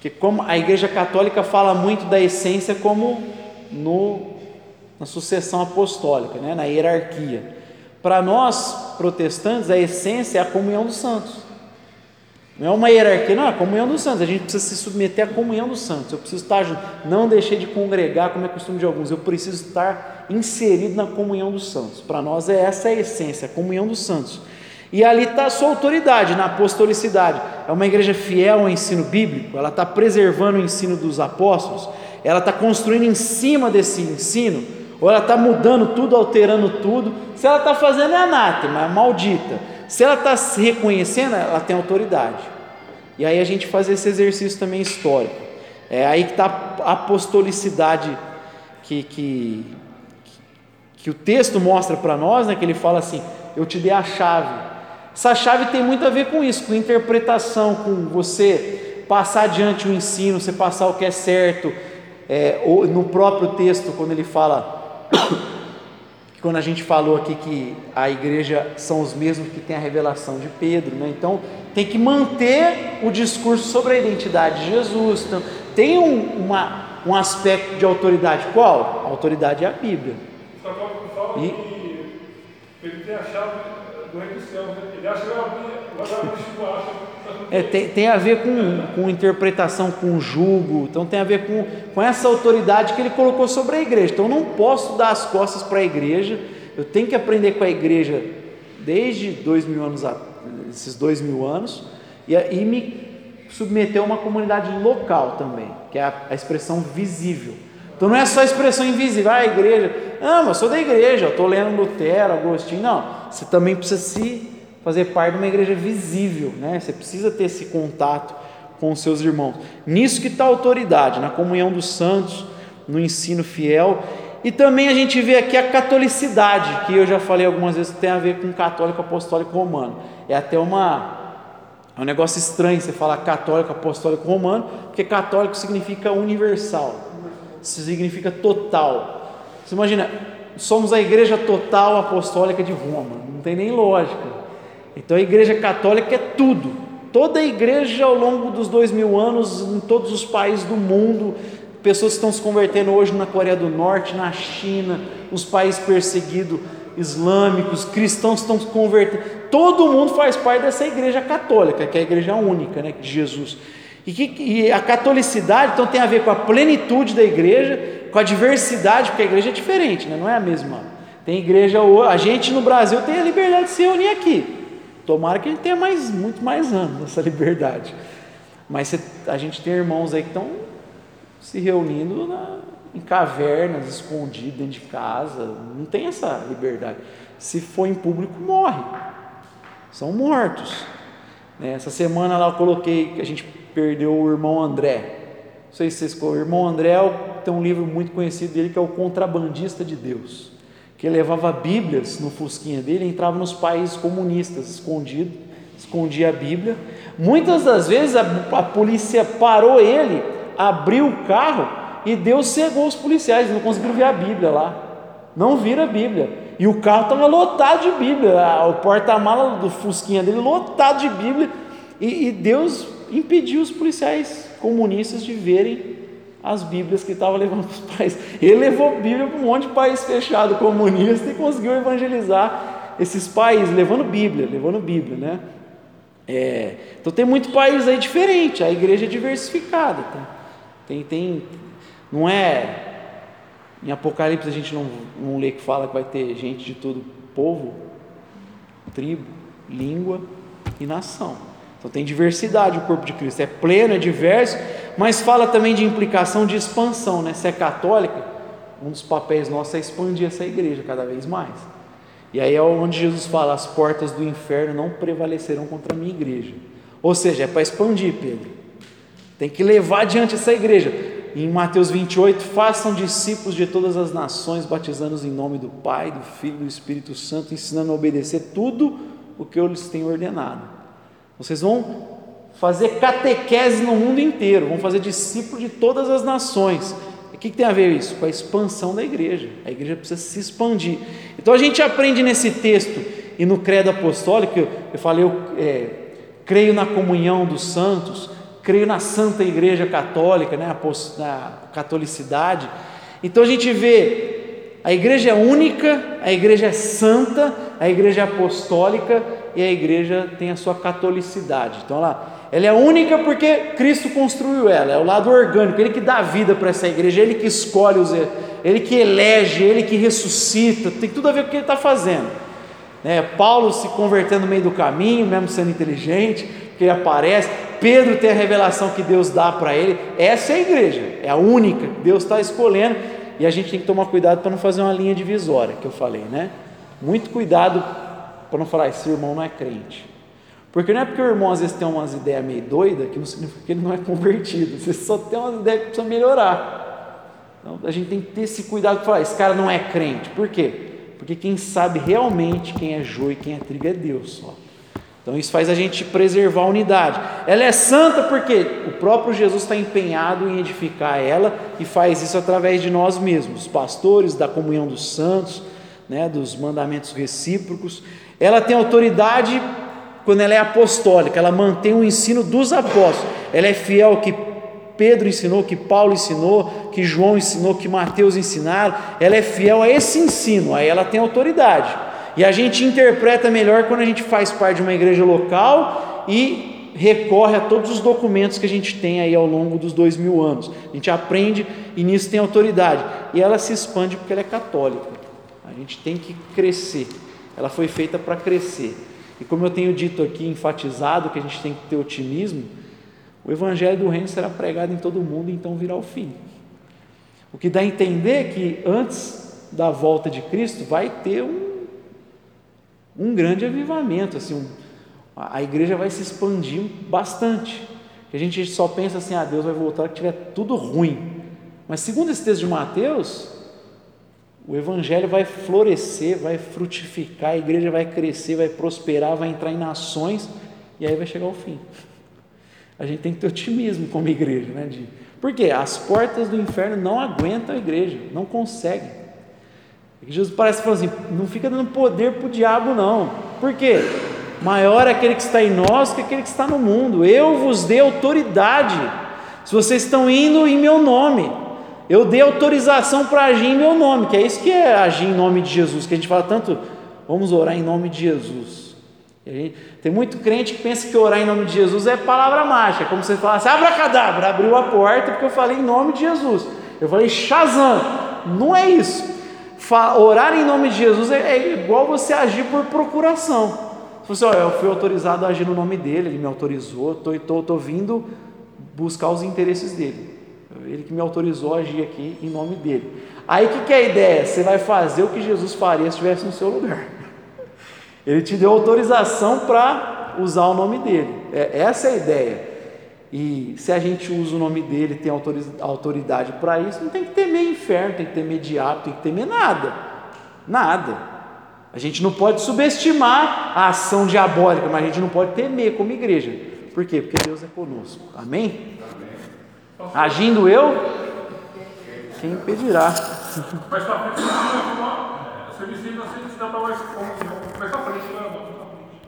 A: que como a igreja católica fala muito da essência como no na sucessão apostólica, né, na hierarquia. Para nós, protestantes, a essência é a comunhão dos santos. Não é uma hierarquia, não, é a comunhão dos santos. A gente precisa se submeter à comunhão dos santos. Eu preciso estar junto. Não deixei de congregar, como é costume de alguns. Eu preciso estar inserido na comunhão dos santos. Para nós é essa a essência, a comunhão dos santos. E ali está a sua autoridade na apostolicidade. É uma igreja fiel ao ensino bíblico, ela está preservando o ensino dos apóstolos, ela está construindo em cima desse ensino ou ela está mudando tudo, alterando tudo. Se ela está fazendo é anátema, é maldita. Se ela está se reconhecendo, ela tem autoridade. E aí a gente faz esse exercício também histórico. É aí que está a apostolicidade que, que, que o texto mostra para nós, né, que ele fala assim: Eu te dei a chave. Essa chave tem muito a ver com isso, com interpretação, com você passar adiante o ensino, você passar o que é certo. É, no próprio texto, quando ele fala quando a gente falou aqui que a igreja são os mesmos que tem a revelação de Pedro, né? então tem que manter o discurso sobre a identidade de Jesus. Então, tem um, uma, um aspecto de autoridade. Qual? A autoridade é a Bíblia.
B: E, dos céus, né? ele acha que abrir, vai abrir
A: é, tem, tem a ver com, com interpretação, com julgo, então tem a ver com, com essa autoridade que ele colocou sobre a igreja. Então eu não posso dar as costas para a igreja, eu tenho que aprender com a igreja desde dois mil anos, esses dois mil anos, e, e me submeter a uma comunidade local também, que é a, a expressão visível. Então não é só a expressão invisível, ah, a igreja, ah, mas eu sou da igreja, eu estou lendo Lutero, Agostinho, não, você também precisa se fazer parte de uma igreja visível, né? Você precisa ter esse contato com os seus irmãos. Nisso que está a autoridade, na comunhão dos santos, no ensino fiel. E também a gente vê aqui a catolicidade, que eu já falei algumas vezes tem a ver com católico apostólico romano. É até uma é um negócio estranho você falar católico apostólico romano, porque católico significa universal. Significa total. Você imagina, somos a igreja total apostólica de Roma. Não tem nem lógica. Então a igreja católica é tudo. Toda a igreja ao longo dos dois mil anos, em todos os países do mundo, pessoas estão se convertendo hoje na Coreia do Norte, na China, os países perseguidos islâmicos, cristãos estão se convertendo. Todo mundo faz parte dessa igreja católica, que é a igreja única né, de Jesus. E, que, e a catolicidade então tem a ver com a plenitude da igreja, com a diversidade, porque a igreja é diferente, né? não é a mesma. Tem igreja, a gente no Brasil tem a liberdade de se reunir aqui. Tomara que a gente tenha mais, muito mais anos nessa liberdade. Mas a gente tem irmãos aí que estão se reunindo na, em cavernas, escondidos dentro de casa. Não tem essa liberdade. Se for em público, morre. São mortos. Né? Essa semana lá eu coloquei que a gente perdeu o irmão André. Não sei se vocês O irmão André tem um livro muito conhecido dele que é o Contrabandista de Deus que levava Bíblias no fusquinha dele, entrava nos países comunistas, escondido, escondia a Bíblia. Muitas das vezes a, a polícia parou ele, abriu o carro e Deus cegou os policiais, não conseguiram ver a Bíblia lá. Não viram a Bíblia. E o carro estava lotado de Bíblia, o porta-mala do fusquinha dele lotado de Bíblia. E, e Deus impediu os policiais comunistas de verem as Bíblias que estava levando para os países. Ele levou Bíblia para um monte de país fechado comunista e conseguiu evangelizar esses países, levando Bíblia, levando Bíblia, né? É, então tem muito país aí diferente, a igreja é diversificada. Tá? Tem, tem, não é Em Apocalipse a gente não, não lê que fala que vai ter gente de todo povo, tribo, língua e nação. Então tem diversidade o corpo de Cristo, é pleno, é diverso, mas fala também de implicação de expansão, né? Se é católica, um dos papéis nossos é expandir essa igreja cada vez mais. E aí é onde Jesus fala: as portas do inferno não prevalecerão contra a minha igreja. Ou seja, é para expandir, Pedro. Tem que levar adiante essa igreja. Em Mateus 28, façam discípulos de todas as nações, batizando-os em nome do Pai, do Filho e do Espírito Santo, ensinando a obedecer tudo o que eu lhes tenho ordenado. Vocês vão fazer catequese no mundo inteiro, vão fazer discípulos de todas as nações. O que, tem a ver isso? Com a expansão da igreja. A igreja precisa se expandir. Então a gente aprende nesse texto e no credo apostólico, eu falei, eu é, creio na comunhão dos santos, creio na Santa Igreja Católica, né, na catolicidade. Então a gente vê a igreja é única, a igreja é santa, a igreja é apostólica e a igreja tem a sua catolicidade. Então ela, ela é única porque Cristo construiu ela, é o lado orgânico, ele que dá vida para essa igreja, ele que escolhe os, ele que elege, ele que ressuscita, tem tudo a ver com o que ele está fazendo. Né? Paulo se convertendo no meio do caminho, mesmo sendo inteligente, que ele aparece. Pedro tem a revelação que Deus dá para ele. Essa é a igreja, é a única que Deus está escolhendo. E a gente tem que tomar cuidado para não fazer uma linha divisória, que eu falei, né? Muito cuidado para não falar, esse irmão não é crente. Porque não é porque o irmão às vezes tem umas ideias meio doidas que não significa que ele não é convertido. Você só tem umas ideias que precisa melhorar. Então a gente tem que ter esse cuidado para falar, esse cara não é crente. Por quê? Porque quem sabe realmente quem é joio e quem é trigo é Deus só. Então isso faz a gente preservar a unidade. Ela é santa porque o próprio Jesus está empenhado em edificar ela e faz isso através de nós mesmos, pastores, da comunhão dos santos, né, dos mandamentos recíprocos. Ela tem autoridade quando ela é apostólica, ela mantém o ensino dos apóstolos. Ela é fiel ao que Pedro ensinou, que Paulo ensinou, que João ensinou, que Mateus ensinaram. Ela é fiel a esse ensino, aí ela tem autoridade. E a gente interpreta melhor quando a gente faz parte de uma igreja local e recorre a todos os documentos que a gente tem aí ao longo dos dois mil anos. A gente aprende e nisso tem autoridade. E ela se expande porque ela é católica. A gente tem que crescer. Ela foi feita para crescer. E como eu tenho dito aqui, enfatizado que a gente tem que ter otimismo, o evangelho do reino será pregado em todo o mundo, então virá o fim. O que dá a entender que antes da volta de Cristo vai ter um um grande avivamento, assim, um, a igreja vai se expandir bastante. A gente só pensa assim, ah, Deus vai voltar que tiver tudo ruim. Mas segundo esse texto de Mateus, o evangelho vai florescer, vai frutificar, a igreja vai crescer, vai prosperar, vai entrar em nações e aí vai chegar ao fim. A gente tem que ter otimismo como igreja, né? De, porque as portas do inferno não aguentam a igreja, não conseguem. É Jesus parece falando assim: não fica dando poder para o diabo, não. Por quê? Maior é aquele que está em nós que aquele que está no mundo. Eu vos dei autoridade. Se vocês estão indo em meu nome, eu dei autorização para agir em meu nome, que é isso que é agir em nome de Jesus, que a gente fala tanto, vamos orar em nome de Jesus. Gente, tem muito crente que pensa que orar em nome de Jesus é palavra mágica, como você fala assim, abracadabra, abriu a porta porque eu falei em nome de Jesus. Eu falei Shazam, não é isso orar em nome de Jesus é, é igual você agir por procuração. Você, olha, eu fui autorizado a agir no nome dele, ele me autorizou, estou vindo buscar os interesses dele. Ele que me autorizou a agir aqui em nome dele. Aí o que, que é a ideia? Você vai fazer o que Jesus faria se estivesse no seu lugar. Ele te deu autorização para usar o nome dele. É, essa é a ideia. E se a gente usa o nome dele, tem autoridade para isso, não tem que temer inferno, tem que temer diabo, tem que temer nada. Nada. A gente não pode subestimar a ação diabólica, mas a gente não pode temer como igreja. Por quê? Porque Deus é conosco. Amém? Amém. Agindo eu, quem impedirá?
B: Mas para frente, você visita, você ensina para mais, mais para frente, né?